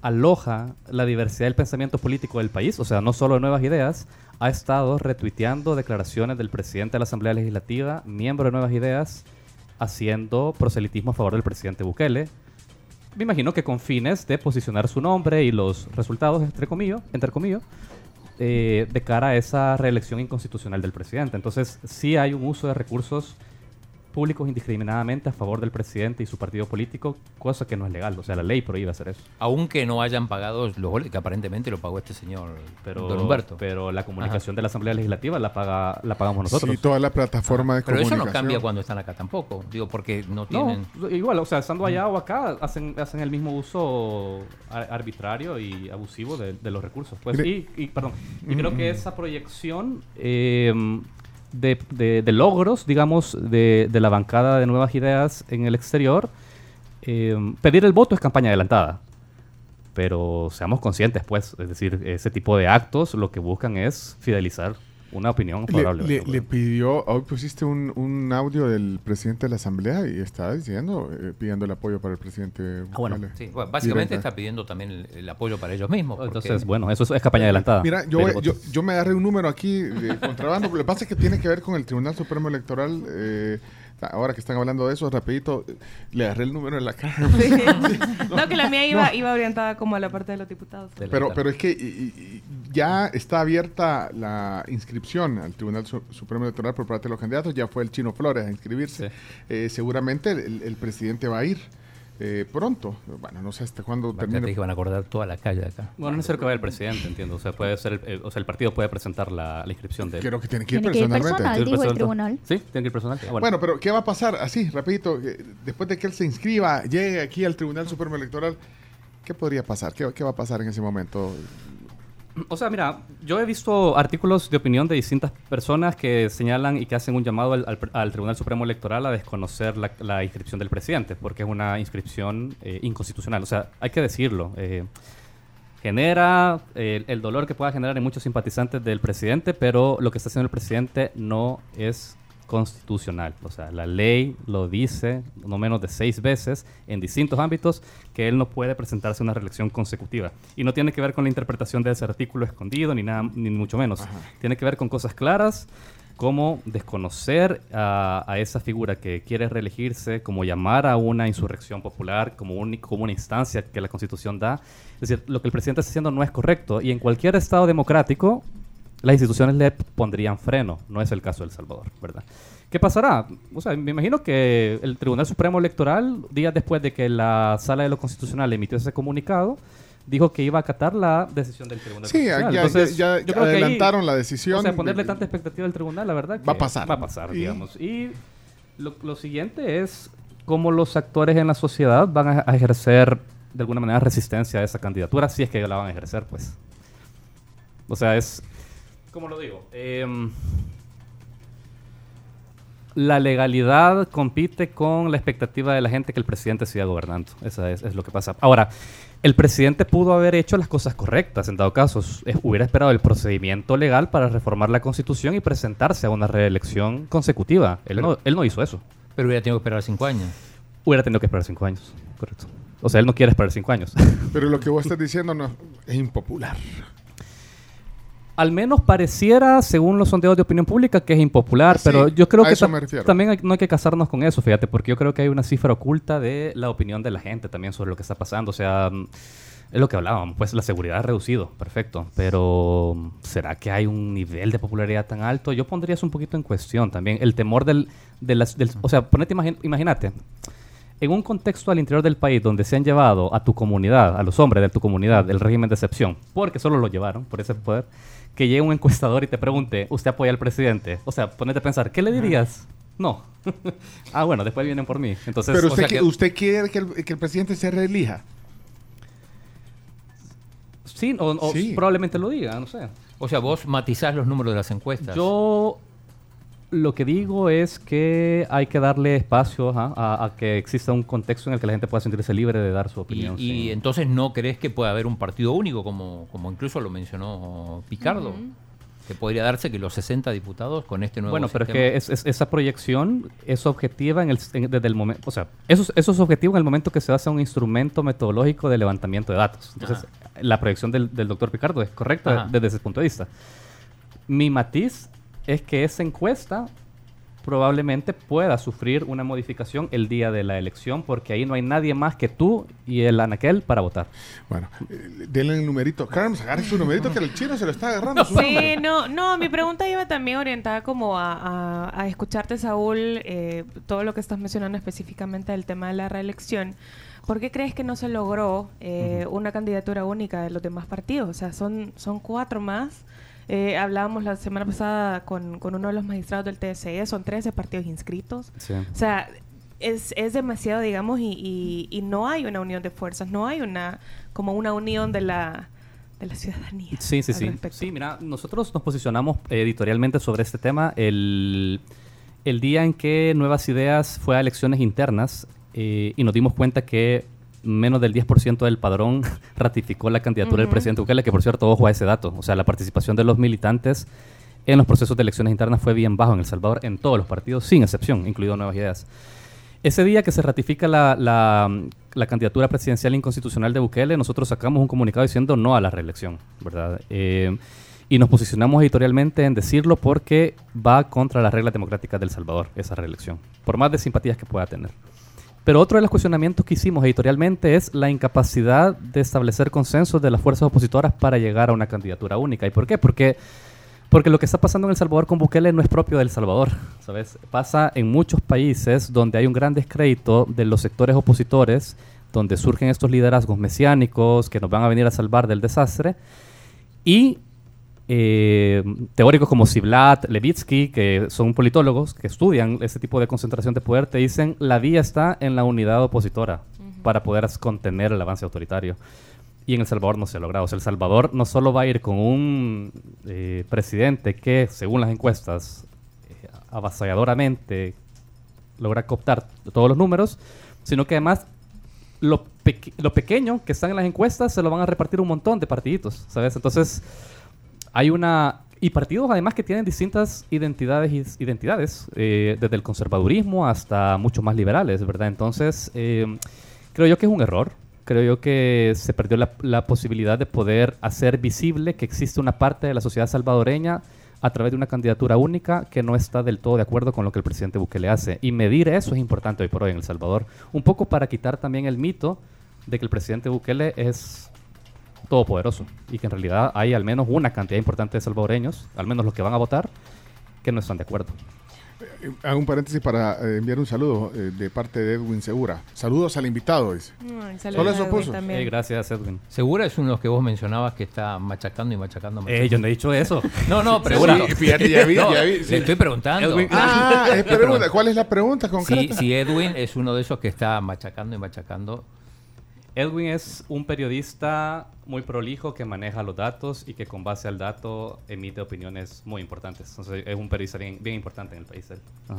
aloja la diversidad del pensamiento político del país, o sea, no solo de nuevas ideas, ha estado retuiteando declaraciones del presidente de la Asamblea Legislativa, miembro de Nuevas Ideas, haciendo proselitismo a favor del presidente Bukele. Me imagino que con fines de posicionar su nombre y los resultados, entre comillas, entre comillas, eh, de cara a esa reelección inconstitucional del presidente. Entonces, sí hay un uso de recursos públicos indiscriminadamente a favor del presidente y su partido político, cosa que no es legal. O sea, la ley prohíbe hacer eso. Aunque no hayan pagado los goles, que aparentemente lo pagó este señor Pero, Don Humberto. pero la comunicación de la Asamblea Legislativa la paga la pagamos nosotros. Sí, toda la plataforma de Pero eso comunicación. no cambia cuando están acá tampoco. Digo, porque no No, tienen. igual, o sea, estando allá o acá, hacen, hacen el mismo uso ar- arbitrario y abusivo de, de los recursos. Pues, y, y, perdón, y creo que esa proyección eh, de, logros, digamos, de, de la bancada de nuevas ideas en el exterior, eh, pedir el voto es campaña adelantada. Pero seamos conscientes, pues, es decir, ese tipo de actos lo que buscan es fidelizar una opinión Le, favorable. le- le pidió, hoy pusiste un, un audio del presidente de la Asamblea y está diciendo, eh, pidiendo el apoyo para el presidente. Ah, bueno. Sí, bueno, básicamente Directa. está pidiendo también el, el apoyo para ellos mismos. porque- Entonces, bueno, eso es, es campaña adelantada. Mira, yo, Pero- yo, yo me agarré un número aquí de contrabando. Lo que pasa es que tiene que ver con el Tribunal Supremo Electoral. eh, ahora que están hablando de eso, rapidito, le agarré el número en la cara. no, que la mía iba, iba orientada como a la parte de los diputados. Pero, pero es que y- y ya está abierta la inscripción al Tribunal Su- Supremo Electoral por parte de los candidatos. Ya fue el Chino Flores a inscribirse. Sí. Eh, seguramente el, el presidente va a ir eh, pronto. Bueno, no sé hasta cuándo termine. que van a acordar toda la calle de acá. Bueno, no es necesario que vaya el presidente, entiendo. O sea, puede ser, el, eh, o sea, el partido puede presentar la, la inscripción de él. Creo que tiene que ir Tiene que ir personalmente. personal. ¿Tiene que ir dijo el tribunal. Sí, tiene que ir personal. Ah, bueno. Bueno, pero ¿qué va a pasar? Así, rapidito, eh, después de que él se inscriba, llegue aquí al Tribunal Supremo Electoral, ¿qué podría pasar? ¿Qué, qué va a pasar en ese momento? O sea, mira, yo he visto artículos de opinión de distintas personas que señalan y que hacen un llamado al, al- al Tribunal Supremo Electoral a desconocer la, la inscripción del presidente, porque es una inscripción eh, inconstitucional. O sea, hay que decirlo. eh, genera eh, el dolor que pueda generar en muchos simpatizantes del presidente, pero lo que está haciendo el presidente no es constitucional. O sea, la ley lo dice no menos de seis veces en distintos ámbitos que él no puede presentarse a una reelección consecutiva. Y no tiene que ver con la interpretación de ese artículo escondido, ni nada, ni mucho menos. Tiene que ver con cosas claras como desconocer a, a esa figura que quiere reelegirse, como llamar a una insurrección popular, como, un- como una instancia que la Constitución da. Es decir, lo que el presidente está haciendo no es correcto y en cualquier Estado democrático las instituciones le pondrían freno. No es el caso de El Salvador, ¿verdad? ¿Qué pasará? O sea, me imagino que el Tribunal Supremo Electoral, días después de que la Sala de lo Constitucional emitió ese comunicado, dijo que iba a acatar la decisión del Tribunal Sí, ya, Constitucional. ya- Entonces, ya- yo creo que ahí- adelantaron la decisión. o sea, ponerle tanta expectativa al tribunal, la verdad que Va a pasar. Va a pasar, Y- digamos. Y lo, lo siguiente es cómo los actores en la sociedad van a, a ejercer de alguna manera resistencia a esa candidatura, si es que la van a ejercer, pues. O sea, es... ¿Cómo lo digo? Em, la legalidad compite con la expectativa de la gente que el presidente siga gobernando. Eso es, es lo que pasa. Ahora, el presidente pudo haber hecho las cosas correctas. En dado caso, eh, hubiera esperado el procedimiento legal para reformar la constitución y presentarse a una reelección consecutiva. Él, no, él no hizo eso. Pero hubiera tenido que esperar cinco años. Hubiera tenido que esperar cinco años. Correcto. O sea, él no quiere esperar cinco años. Pero lo que vos estás diciendo no, es impopular. Al menos pareciera, según los sondeos de opinión pública, que es impopular, Sí, pero yo creo que ta- también hay- no hay que casarnos con eso, fíjate, porque yo creo que hay una cifra oculta de la opinión de la gente también sobre lo que está pasando. O sea, es lo que hablábamos, pues la seguridad ha reducido, perfecto, pero ¿será que hay un nivel de popularidad tan alto? Yo pondría eso un poquito en cuestión también. El temor del... de las- del- o sea, ponete, imagínate, en un contexto al interior del país donde se han llevado a tu comunidad, a los hombres de tu comunidad, el régimen de excepción, porque solo lo llevaron por ese poder, que llegue un encuestador y te pregunte, ¿usted apoya al presidente? O sea, ponete a pensar, ¿qué le dirías? No. ah, bueno, después vienen por mí. Entonces, Pero o usted, sea que- usted quiere que el, que el presidente se reelija. sí, o, o Sí. probablemente lo diga, no sé. O sea, vos matizás los números de las encuestas. Yo lo que digo es que hay que darle espacio ajá, a, a que exista un contexto en el que la gente pueda sentirse libre de dar su Y, opinión. y sin- entonces no crees que pueda haber un partido único, como, como incluso lo mencionó Picardo, que podría darse que los 60 diputados con este nuevo Bueno, pero es sistema- que es- es- esa proyección es objetiva en el, en- desde el momento, o sea, eso, es- eso es objetivo en el momento que se hace un instrumento metodológico de levantamiento de datos. Entonces, la proyección del, del doctor Picardo es correcta Ajá. desde ese punto de vista. Mi matiz es que esa encuesta probablemente pueda sufrir una modificación el día de la elección porque ahí no hay nadie más que tú y el anaquel para votar. Bueno, eh, denle el numerito. Carmen, agarre su numerito que el chino se lo está agarrando. su Sí, no, no, mi pregunta iba también orientada como a, a- a escucharte, Saúl, eh, todo lo que estás mencionando específicamente del tema de la reelección. ¿Por qué crees que no se logró eh, una candidatura única de los demás partidos? O sea, son, son cuatro más. Eh, hablábamos la semana pasada con, con uno de los magistrados del TSE, son 13 partidos inscritos. O sea, es, es demasiado, digamos, y, y, y no hay una unión de fuerzas, no hay una como una unión de la, de la ciudadanía. Sí, sí, sí. respecto. Sí, mira, nosotros nos posicionamos eh, editorialmente sobre este tema el, el día en que Nuevas Ideas fue a elecciones internas eh, y nos dimos cuenta que menos del 10% del padrón ratificó la candidatura del presidente Bukele, que por cierto, ojo a ese dato. O sea, la participación de los militantes en los procesos de elecciones internas fue bien bajo en El Salvador, en todos los partidos, sin excepción, incluido Nuevas Ideas. Ese día que se ratifica la, la- la candidatura presidencial inconstitucional de Bukele, nosotros sacamos un comunicado diciendo no a la reelección, ¿verdad? Eh, y nos posicionamos editorialmente en decirlo porque va contra las reglas democráticas del Salvador, esa reelección, por más de simpatías que pueda tener. Pero otro de los cuestionamientos que hicimos editorialmente es la incapacidad de establecer consensos de las fuerzas opositoras para llegar a una candidatura única. ¿Y por qué? Porque, porque lo que está pasando en El Salvador con Bukele no es propio de El Salvador, ¿sabes? Pasa en muchos países donde hay un gran descrédito de los sectores opositores, donde surgen estos liderazgos mesiánicos que nos van a venir a salvar del desastre, y eh, teóricos como Ziblatt, Levitsky, que son politólogos que estudian ese tipo de concentración de poder, te dicen la vía está en la unidad opositora para poder contener el avance autoritario. Y en El Salvador no se ha logrado. O sea, El Salvador no solo va a ir con un eh, presidente que, según las encuestas, eh, avasalladoramente logra cooptar todos los números, sino que además lo, lo pequeño que están en las encuestas se lo van a repartir un montón de partiditos, ¿sabes? Entonces, hay una... Y partidos además que tienen distintas identidades, identidades eh, desde el conservadurismo hasta mucho más liberales, ¿verdad? Entonces, eh, creo yo que es un error. Creo yo que se perdió la, la posibilidad de poder hacer visible que existe una parte de la sociedad salvadoreña a través de una candidatura única que no está del todo de acuerdo con lo que el presidente Bukele hace. Y medir eso es importante hoy por hoy en El Salvador. Un poco para quitar también el mito de que el presidente Bukele es todopoderoso y que en realidad hay al menos una cantidad importante de salvadoreños, al menos los que van a votar, que no están de acuerdo. Eh, Hago un paréntesis para eh, enviar un saludo eh, de parte de Edwin Segura. Saludos al invitado, dice. Ay, Solo eso. Eh, gracias, Edwin. Segura es uno de los que vos mencionabas que está machacando y machacando. Eh, machacando. yo no he dicho eso. No, no, Segura. pregunto. Sí, fíjate, ya vi, No, ya vi, sí. Le estoy preguntando. Edwin- Ah, es pregunta. ¿Cuál es la pregunta Si, concreta? si Edwin es uno de esos que está machacando y machacando. Edwin es un periodista muy prolijo que maneja los datos y que con base al dato emite opiniones muy importantes. Entonces es un periodista bien, bien importante en el país.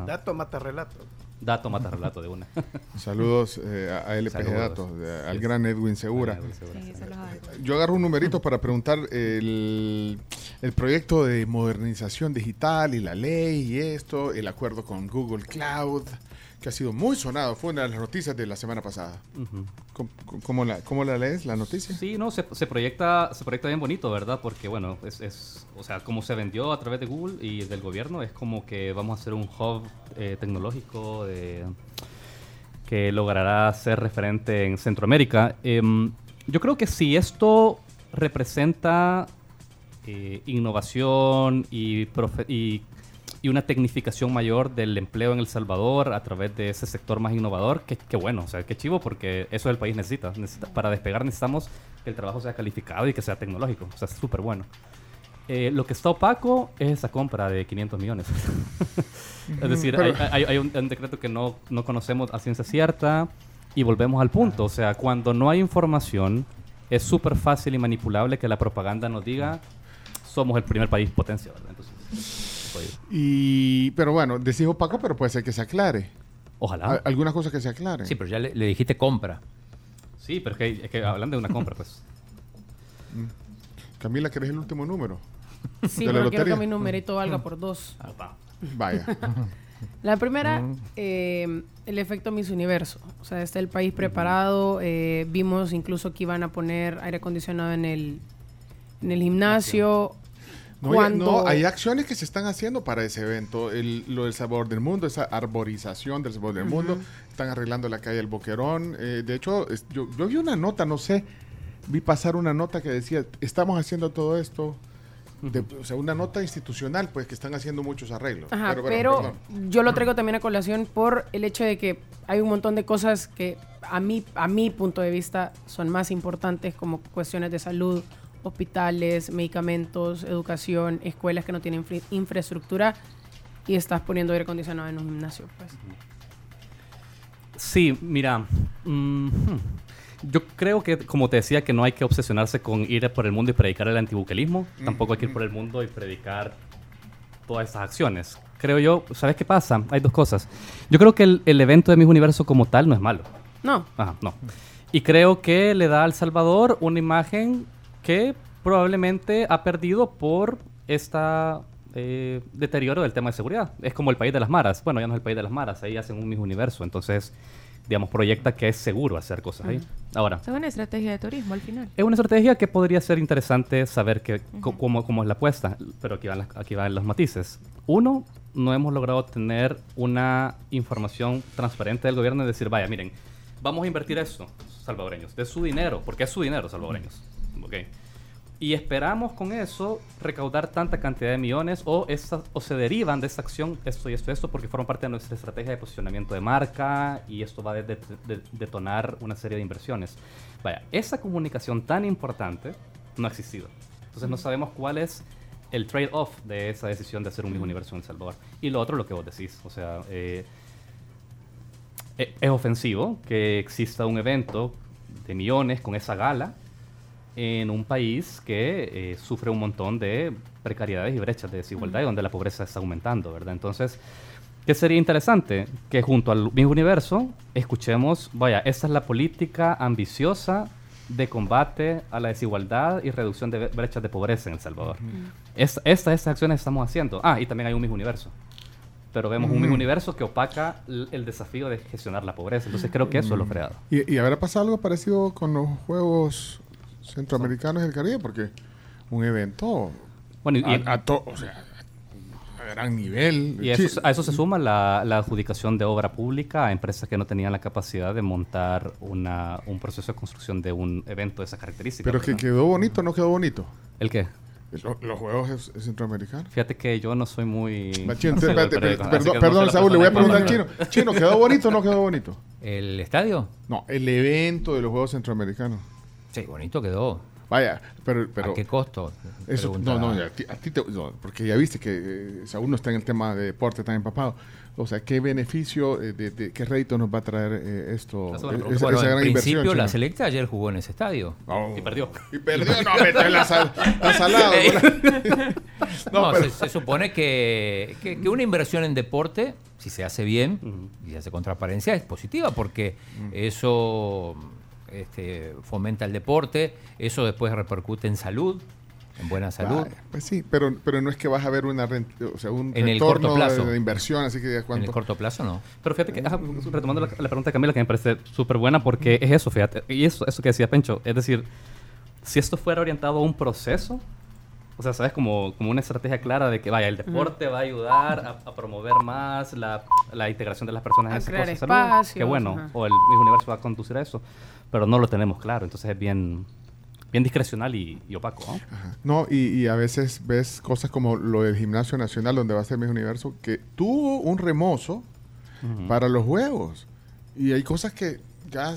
Dato mata relato. Dato mata relato de una. Saludos eh, a LPG Saludos. Datos, de- al gran Edwin Segura. Edwin Segura, Sí, sí. saludos a Edwin. Yo agarro un numerito para preguntar el, el proyecto de modernización digital y la ley y esto, el acuerdo con Google Cloud, que ha sido muy sonado. Fue una de las noticias de la semana pasada. Ujú. ¿Cómo, cómo la, cómo la lees, la noticia? Sí, no, se, se proyecta se proyecta bien bonito, ¿verdad? Porque, bueno, es, es, o sea, como se vendió a través de Google y del gobierno, es como que vamos a hacer un hub eh, tecnológico de, que logrará ser referente en Centroamérica. Em, yo creo que si esto representa eh, innovación y, profe- y, y una tecnificación mayor del empleo en El Salvador a través de ese sector más innovador, qué, qué bueno, o sea, qué chivo, porque eso el país necesita. Necesita- Para despegar necesitamos que el trabajo sea calificado y que sea tecnológico, o sea, es súper bueno. Eh, lo que está opaco es esa compra de 500 millones. es decir, hay, hay- hay un, un decreto que no, no conocemos a ciencia cierta y volvemos al punto. O sea, cuando no hay información, es súper fácil y manipulable que la propaganda nos diga somos el primer país potencia. ¿verdad? Entonces, Y, pero bueno, decís opaco, pero puede ser que se aclare. ojalá. Al- Algunas cosas que se aclaren. Sí, pero ya le, le dijiste compra. Sí, pero es que, es que hablan de una compra, pues. Camila, ¿querés el último número? Sí, ¿De la pero quiero que lotería? mi numerito valga por dos. Vaya. La primera, eh, el efecto Miss Universo. O sea, está el país preparado. eh, vimos incluso que iban a poner aire acondicionado en el, en el gimnasio. No, Cuando- no, hay acciones que se están haciendo para ese evento. El- lo del sabor del mundo, esa arborización del sabor del mundo. Están arreglando la calle del Boquerón. Eh, de hecho, es- yo, yo vi una nota, no sé, vi pasar una nota que decía, estamos haciendo todo esto. de- o sea, una nota institucional, pues que están haciendo muchos arreglos. Ajá, pero, perdón. yo lo traigo también a colación por el hecho de que hay un montón de cosas que a mí, a mi punto de vista son más importantes como cuestiones de salud, hospitales, medicamentos, educación, escuelas que no tienen infra- infraestructura y estás poniendo aire acondicionado en un gimnasio. Pues. Sí, mira, mm, yo creo que, como te decía, que no hay que obsesionarse con ir por el mundo y predicar el antibuquelismo. Tampoco hay que ir por el mundo y predicar todas esas acciones. Creo yo, ¿sabes qué pasa? Hay dos cosas. Yo creo que el, el evento de Mis Universo como tal no es malo. No, Ajá, no. Y creo que le da al Salvador una imagen que probablemente ha perdido por esta eh, deterioro del tema de seguridad. Es como el país de las maras. Bueno, ya no es el país de las maras, ahí hacen un mismo universo. Entonces, digamos, proyecta que es seguro hacer cosas ahí. Ahora, Es una estrategia de turismo al final. es una estrategia que podría ser interesante saber que, co- cómo, cómo es la apuesta, pero aquí van, las- aquí van los matices. Uno, no hemos logrado tener una información transparente del gobierno y decir, vaya, miren, vamos a invertir esto, salvadoreños, de su dinero, porque es su dinero, salvadoreños. ¿Ok? Y esperamos con eso recaudar tanta cantidad de millones o, esta- o se derivan de esta acción esto y esto y esto porque forman parte de nuestra estrategia de posicionamiento de marca y esto va a de- de- de- detonar una serie de inversiones. Vaya, esa comunicación tan importante no ha existido. Entonces no sabemos cuál es el trade-off de esa decisión de hacer un mismo universo en El Salvador. Y lo otro, lo que vos decís, o sea, eh, e- es ofensivo que exista un evento de millones con esa gala en un país que eh, sufre un montón de precariedades y brechas de desigualdad y donde la pobreza está aumentando, ¿verdad? Entonces, ¿qué sería interesante? Que junto al mismo universo escuchemos, vaya, esta es la política ambiciosa de combate a la desigualdad y reducción de brechas de pobreza en El Salvador. Es- estas, estas acciones estamos haciendo. Ah, y también hay un mismo universo. Pero vemos un mismo universo que opaca el desafío de gestionar la pobreza. Entonces creo que eso es lo fregado. ¿Y, y habrá pasado algo parecido con los Juegos Centroamericanos del Caribe? Porque un evento Bueno, y, a, a to- o sea, a gran nivel. y eso, a eso se suma la, la adjudicación de obra pública a empresas que no tenían la capacidad de montar una, un proceso de construcción de un evento de esa característica. pero que ¿verdad? quedó bonito, ¿no quedó bonito? ¿El qué? Lo- los Juegos Centroamericanos. Fíjate que yo no soy muy... Machín, no sé, espérate, pero- per- así perdón, no Saúl, le voy a preguntar al chino. Chino, ¿quedó bonito o no quedó bonito? ¿El estadio? No, el evento de los Juegos Centroamericanos. Sí, bonito quedó. Vaya, pero... pero ¿A qué costo? Eso, no, no, a ti, a ti te- no, porque ya viste que eh, no está en el tema de deporte tan empapado. O sea, ¿qué beneficio, eh, de, de- qué rédito nos va a traer eh, esto? Esa es eh, esa, Bueno, esa en gran principio inversión, la selecta ayer jugó en ese estadio. Oh. Y perdió. Y perdió, no, me la, sal, la salada. No, pero- se, se supone que, que- que una inversión en deporte, si se hace bien Ujú. y se hace con transparencia, es positiva porque eso este, fomenta el deporte, eso después repercute en salud, en buena salud. Vaya, pues sí, pero, pero no es que vas a ver una rent- o sea, un En el corto plazo. De, de inversión, así que digas En cuánto. el corto plazo no. Pero fíjate que, ajá, retomando la, la pregunta de Camila, que me parece súper buena, porque es eso, fíjate. Y eso, eso que decía Pencho, es decir, si esto fuera orientado a un proceso, o sea, ¿sabes? Como, como una estrategia clara de que, vaya, el deporte va a ayudar a, a promover más la, la integración de las personas A en esa crear cosa de salud. espacios, Que bueno, ajá. o el mismo universo va a conducir a eso, pero no lo tenemos claro, entonces es bien, bien discrecional y, y opaco, ¿no? Ajá. No, y, y a veces ves cosas como lo del Gimnasio Nacional, donde va a ser mi universo, que tuvo un remozo para los juegos. Y hay cosas que ya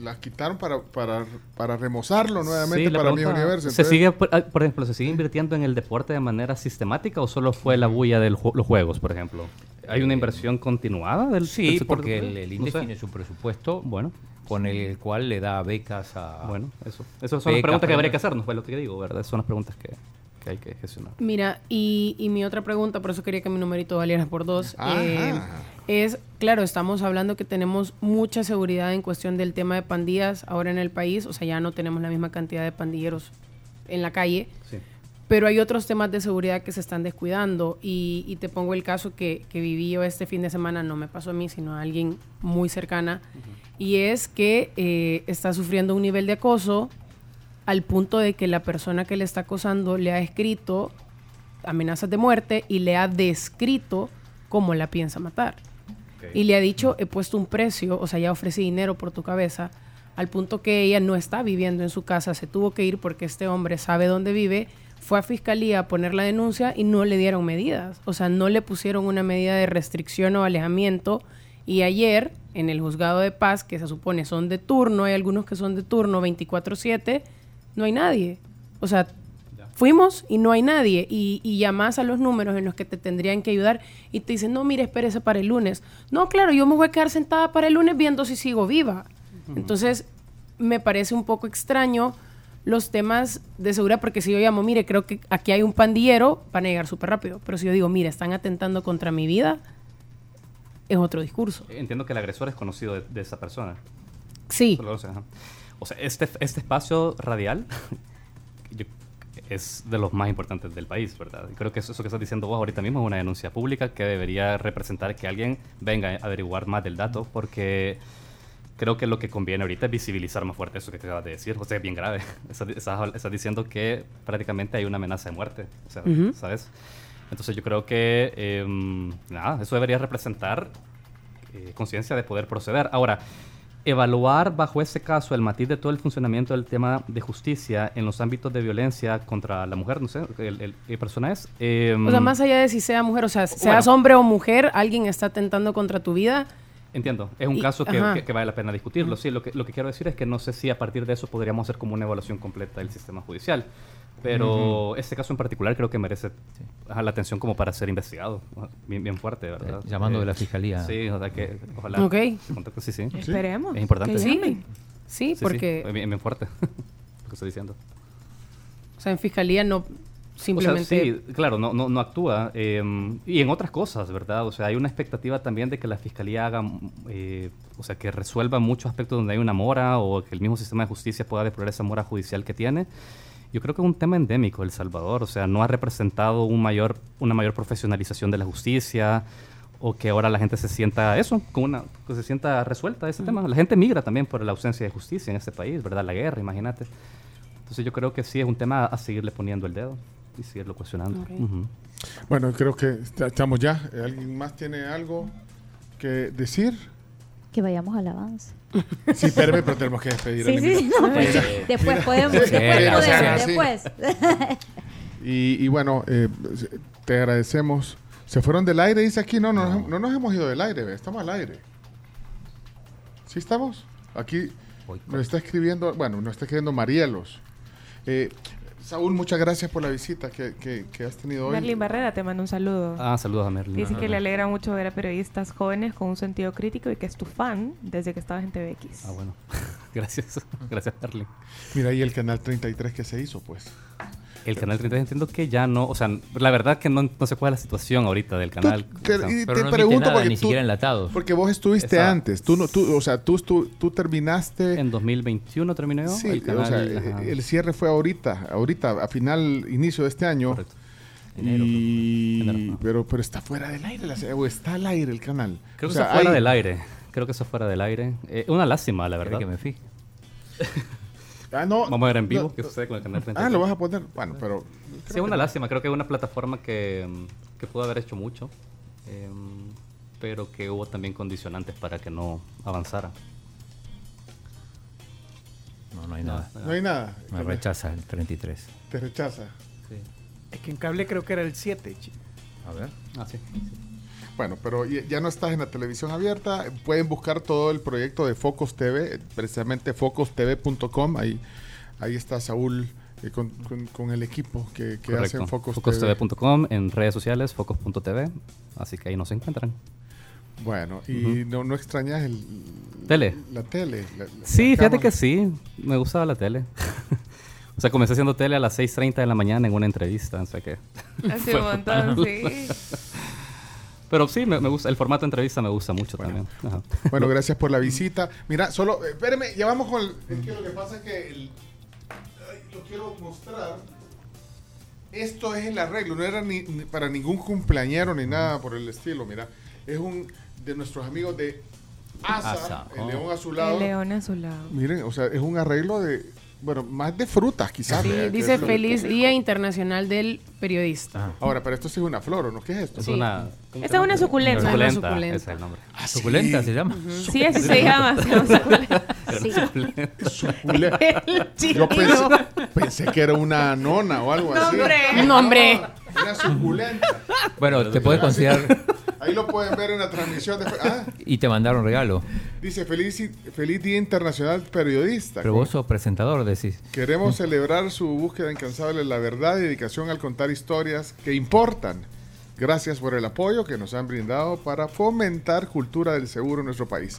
las quitaron para, para, para remozarlo nuevamente Sí, la para mi universo. ¿Se Entonces, sigue, por, ah, por ejemplo, se sigue invirtiendo en el deporte de manera sistemática o solo fue la bulla de los juegos, por ejemplo? ¿Hay una inversión continuada del Sí, del porque el, el no INDE sé. tiene su presupuesto Bueno, con el cual le da becas a... bueno, eso. Esas son las preguntas que habría que hacernos, fue lo que digo, ¿verdad? Son las preguntas que, que hay que gestionar. Mira, y, y mi otra pregunta, por eso quería que mi numerito valiera por dos, eh, es, claro, estamos hablando que tenemos mucha seguridad en cuestión del tema de pandillas ahora en el país, o sea, ya no tenemos la misma cantidad de pandilleros en la calle, Sí. pero hay otros temas de seguridad que se están descuidando y, y te pongo el caso que, que viví yo este fin de semana, no me pasó a mí, sino a alguien muy cercana, y es que eh, está sufriendo un nivel de acoso al punto de que la persona que le está acosando le ha escrito amenazas de muerte y le ha descrito cómo la piensa matar. Y le ha dicho, he puesto un precio, o sea, ya ofrecí dinero por tu cabeza, al punto que ella no está viviendo en su casa, se tuvo que ir porque este hombre sabe dónde vive, fue a fiscalía a poner la denuncia y no le dieron medidas, o sea, no le pusieron una medida de restricción o alejamiento. Y ayer, en el juzgado de paz, que se supone son de turno, hay algunos que son de turno 24/7, no hay nadie. O sea, fuimos y no hay nadie. Y, y llamas a los números en los que te tendrían que ayudar y te dicen, no, mire, espérese para el lunes. No, claro, yo me voy a quedar sentada para el lunes viendo si sigo viva. Entonces, me parece un poco extraño los temas de seguridad, porque si yo llamo, mire, creo que aquí hay un pandillero, van a llegar súper rápido. Pero si yo digo, mire, están atentando contra mi vida, es otro discurso. Entiendo que el agresor es conocido de, de esa persona. Sí. O sea, este, este espacio radial yo- es de los más importantes del país, ¿verdad? Y creo que eso, eso que estás diciendo vos ahorita mismo es una denuncia pública que debería representar que alguien venga a averiguar más del dato, porque creo que lo que conviene ahorita es visibilizar más fuerte eso que acabas de decir. O sea, es bien grave. Estás, estás- estás diciendo que prácticamente hay una amenaza de muerte, o sea, Ujú. ¿sabes? Entonces yo creo que, em, nada, eso debería representar eh, conciencia de poder proceder. Ahora, evaluar bajo ese caso el matiz de todo el funcionamiento del tema de justicia en los ámbitos de violencia contra la mujer, no sé, el, el- ¿qué persona es? Em, O sea, más allá de si sea mujer, o sea, seas hombre o mujer, alguien está atentando contra tu vida. Entiendo, es un Y- caso que- que vale la pena discutirlo. Sí, lo que, lo que quiero decir es que no sé si a partir de eso podríamos hacer como una evaluación completa del sistema judicial. Pero este caso en particular creo que merece ajá, la atención como para ser investigado. Bien, bien fuerte, ¿verdad? Eh, llamando Eh, de la fiscalía. Sí, o sea que ojalá. Ok. contacte- Sí, sí. Esperemos. Es importante. que Sí. Sí, sí, porque, es bien, bien fuerte lo que estoy diciendo. o sea, en fiscalía no O sea, simplemente... sí, claro, no, no, no actúa. eh, y en otras cosas, ¿verdad? O sea, hay una expectativa también de que la fiscalía haga, eh, o sea, que resuelva muchos aspectos donde hay una mora o que el mismo sistema de justicia pueda depurar esa mora judicial que tiene. Yo creo que es un tema endémico El Salvador, o sea, no ha representado un mayor, una mayor profesionalización de la justicia o que ahora la gente se sienta eso, con una, que se sienta resuelta ese tema. La gente migra también por la ausencia de justicia en este país, ¿verdad? La guerra, imagínate. Entonces yo creo que sí es un tema a seguirle poniendo el dedo y seguirlo cuestionando. Ok. Ujú. Bueno, creo que estamos ya. ¿Alguien más tiene algo que decir? Que vayamos al avance. Sí, espérame, pero tenemos que despedir a Sí, sí, sí, no, pues, después podemos, después o podemos, sea, sí. después. Y, y bueno, eh, te agradecemos. ¿Se fueron del aire? Dice aquí. No, no, No. Nos, no nos hemos ido del aire, ve, estamos al aire. ¿Sí estamos? Aquí nos está escribiendo, bueno, nos está escribiendo Marielos. Eh, Saúl, muchas gracias por la visita que, que- que has tenido hoy. Merlin Barrera te manda un saludo. Ah, saludos a Merlin. Dice que Ajá. le alegra mucho ver a periodistas jóvenes con un sentido crítico y que es tu fan desde que estabas en TVX. Ah, bueno. Gracias. Gracias, Merlin. Mira ahí el canal 33 que se hizo, pues. El canal 33 entiendo que ya no, o sea, la verdad que no, no sé cuál es la situación ahorita del canal. te- O sea, y- Pero te no emite pregunto nada, porque ni tú- siquiera enlatados. Porque vos estuviste Esa- antes. Tú, no, tú, o sea, tú, estu- tú terminaste... en 2021 terminó Sí, el o canal. sea, ajá. el cierre fue ahorita, ahorita, a final, inicio de este año. Correcto. Enero, Y... creo. Enero, no. pero, pero está fuera del aire, la serie, o está al aire el canal. Creo O que sea, está fuera hay- del aire. Creo que está fuera del aire. Eh, una lástima, la ¿Quiere verdad. que me fije? Ah, no. Vamos a ver en vivo no, qué sucede con el canal 33. Ah, lo vas a poner. Bueno, pero. Sí, es una lástima. Creo que es una plataforma que, que pudo haber hecho mucho, em, pero que hubo también condicionantes para que no avanzara. No, no hay nada. No hay nada. Me rechaza el 33. Te rechaza. Es que en cable creo que era el 7. chi- A ver. Ah, sí. Bueno, pero ya no estás en la televisión abierta. Pueden buscar todo el proyecto de Focus TV, precisamente focustv.com. Ahí, ahí está Saúl eh, con, con- con el equipo que, que hacen Focus, TV. FocusTV.com, en redes sociales, focus.tv. Así que ahí nos encuentran. Bueno, y no, no extrañas el, Tele. la tele. la- la- Sí, la fíjate que sí. Me gustaba la tele. o sea, comencé haciendo tele a las 6.30 de la mañana en una entrevista. O sea que... Hace un montón, sí. Pero sí, me, me gusta. El formato de entrevista me gusta mucho también. Ajá. Bueno, gracias por la visita. Mira, solo, eh, espérame, ya vamos con el, es que lo que pasa es que el- ay, lo quiero mostrar. Esto es el arreglo, no era ni, ni para ningún cumpleañero ni nada por el estilo, mira. Es un de nuestros amigos de Asa, Asa, el oh. león azulado. El león a su lado. Miren, o sea, es un arreglo de, bueno, más de frutas quizás. Sí, dice Feliz Día Internacional del Periodista. Ah. Ahora, pero esto sí es una flor, ¿o no? ¿Qué es esto? Es Sí. una... ¿cómo se Esta es una suculenta. Una Suculenta, suculenta. ese es el nombre. Ah, ¿Suculenta se llama? Sí, así se llama. se llama suculenta. Sí. Sucule- El Yo pensé, pensé que era una nona o algo así. ¡Nombre! No, hombre. Una suculenta. Bueno, te puedes considerar. Ahí lo pueden ver en la transmisión. De, ah, Y te mandaron regalo. dice feliz, feliz Día Internacional Periodista. Pero vos sos presentador, decís. Queremos celebrar su búsqueda incansable de la verdad y dedicación al contar historias que importan. Gracias por el apoyo que nos han brindado para fomentar cultura del seguro en nuestro país.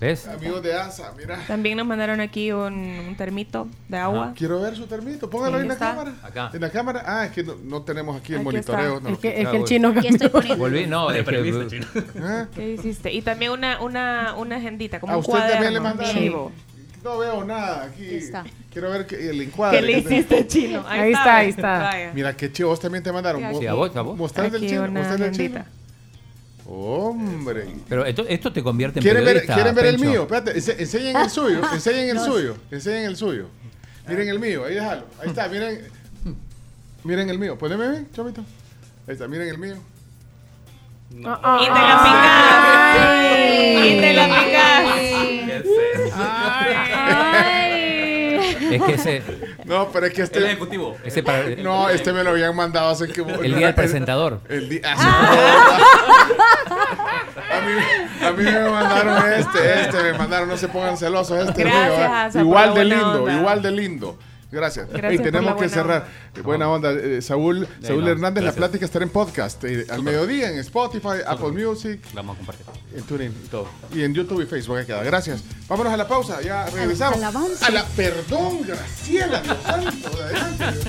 ¿Ves? Amigos de ASA, mira. También nos mandaron aquí un, un termito de agua. Quiero ver su termito. Póngalo ahí en la está. cámara. Acá. En la cámara. Ah, es que no, no tenemos aquí el Aquí monitoreo. no. Es que, es que el chino Aquí estoy poniendo. Volví, no, es que- Ah, ¿Qué hiciste? Y también una, una, una agendita, como ¿A un usted también le mandaron? vivo. No veo nada aquí. Aquí está. Quiero ver que, el encuadre. ¿Qué le hiciste, chino? Ahí está, ahí está. Vaya. Mira qué chivo, vos también te mandaron. Sí, a vos, a vos. Aquí chino. una mostrad del chino. Hombre. Pero esto, esto te convierte en ¿Quieren ver, periodista. ¿quieren ver el Pencho. mío? Espérate, ense- enseñen el suyo. Enseñen el suyo. Enseñen el suyo. Miren el mío, ahí déjalo. Ahí está, miren. Miren el mío. Poneme bien, chavito. Ahí está, miren el mío. Ah, ah, Y te la picas. Y te la Es que ese, No, pero es que este. ejecutivo. ese para, No, este me lo habían mandado hace que. el día del presentador. El día. A mí, a mí me mandaron este, este, me mandaron, no se pongan celosos, este Gracias, mío, ¿eh? Igual de lindo, onda. igual de lindo. Gracias. Gracias Ey, por tenemos la que cerrar. Buena onda. Eh, Saúl, Saúl no, Hernández, la plática estará en podcast. eh, al mediodía en Spotify, Apple Music, Vamos a compartir. en TuneIn y todo. Y en YouTube y Facebook. ahí queda. Gracias. Vámonos a la pausa. Ya regresamos. alabanza. A la perdón, Graciela, Dios santo. Adelante.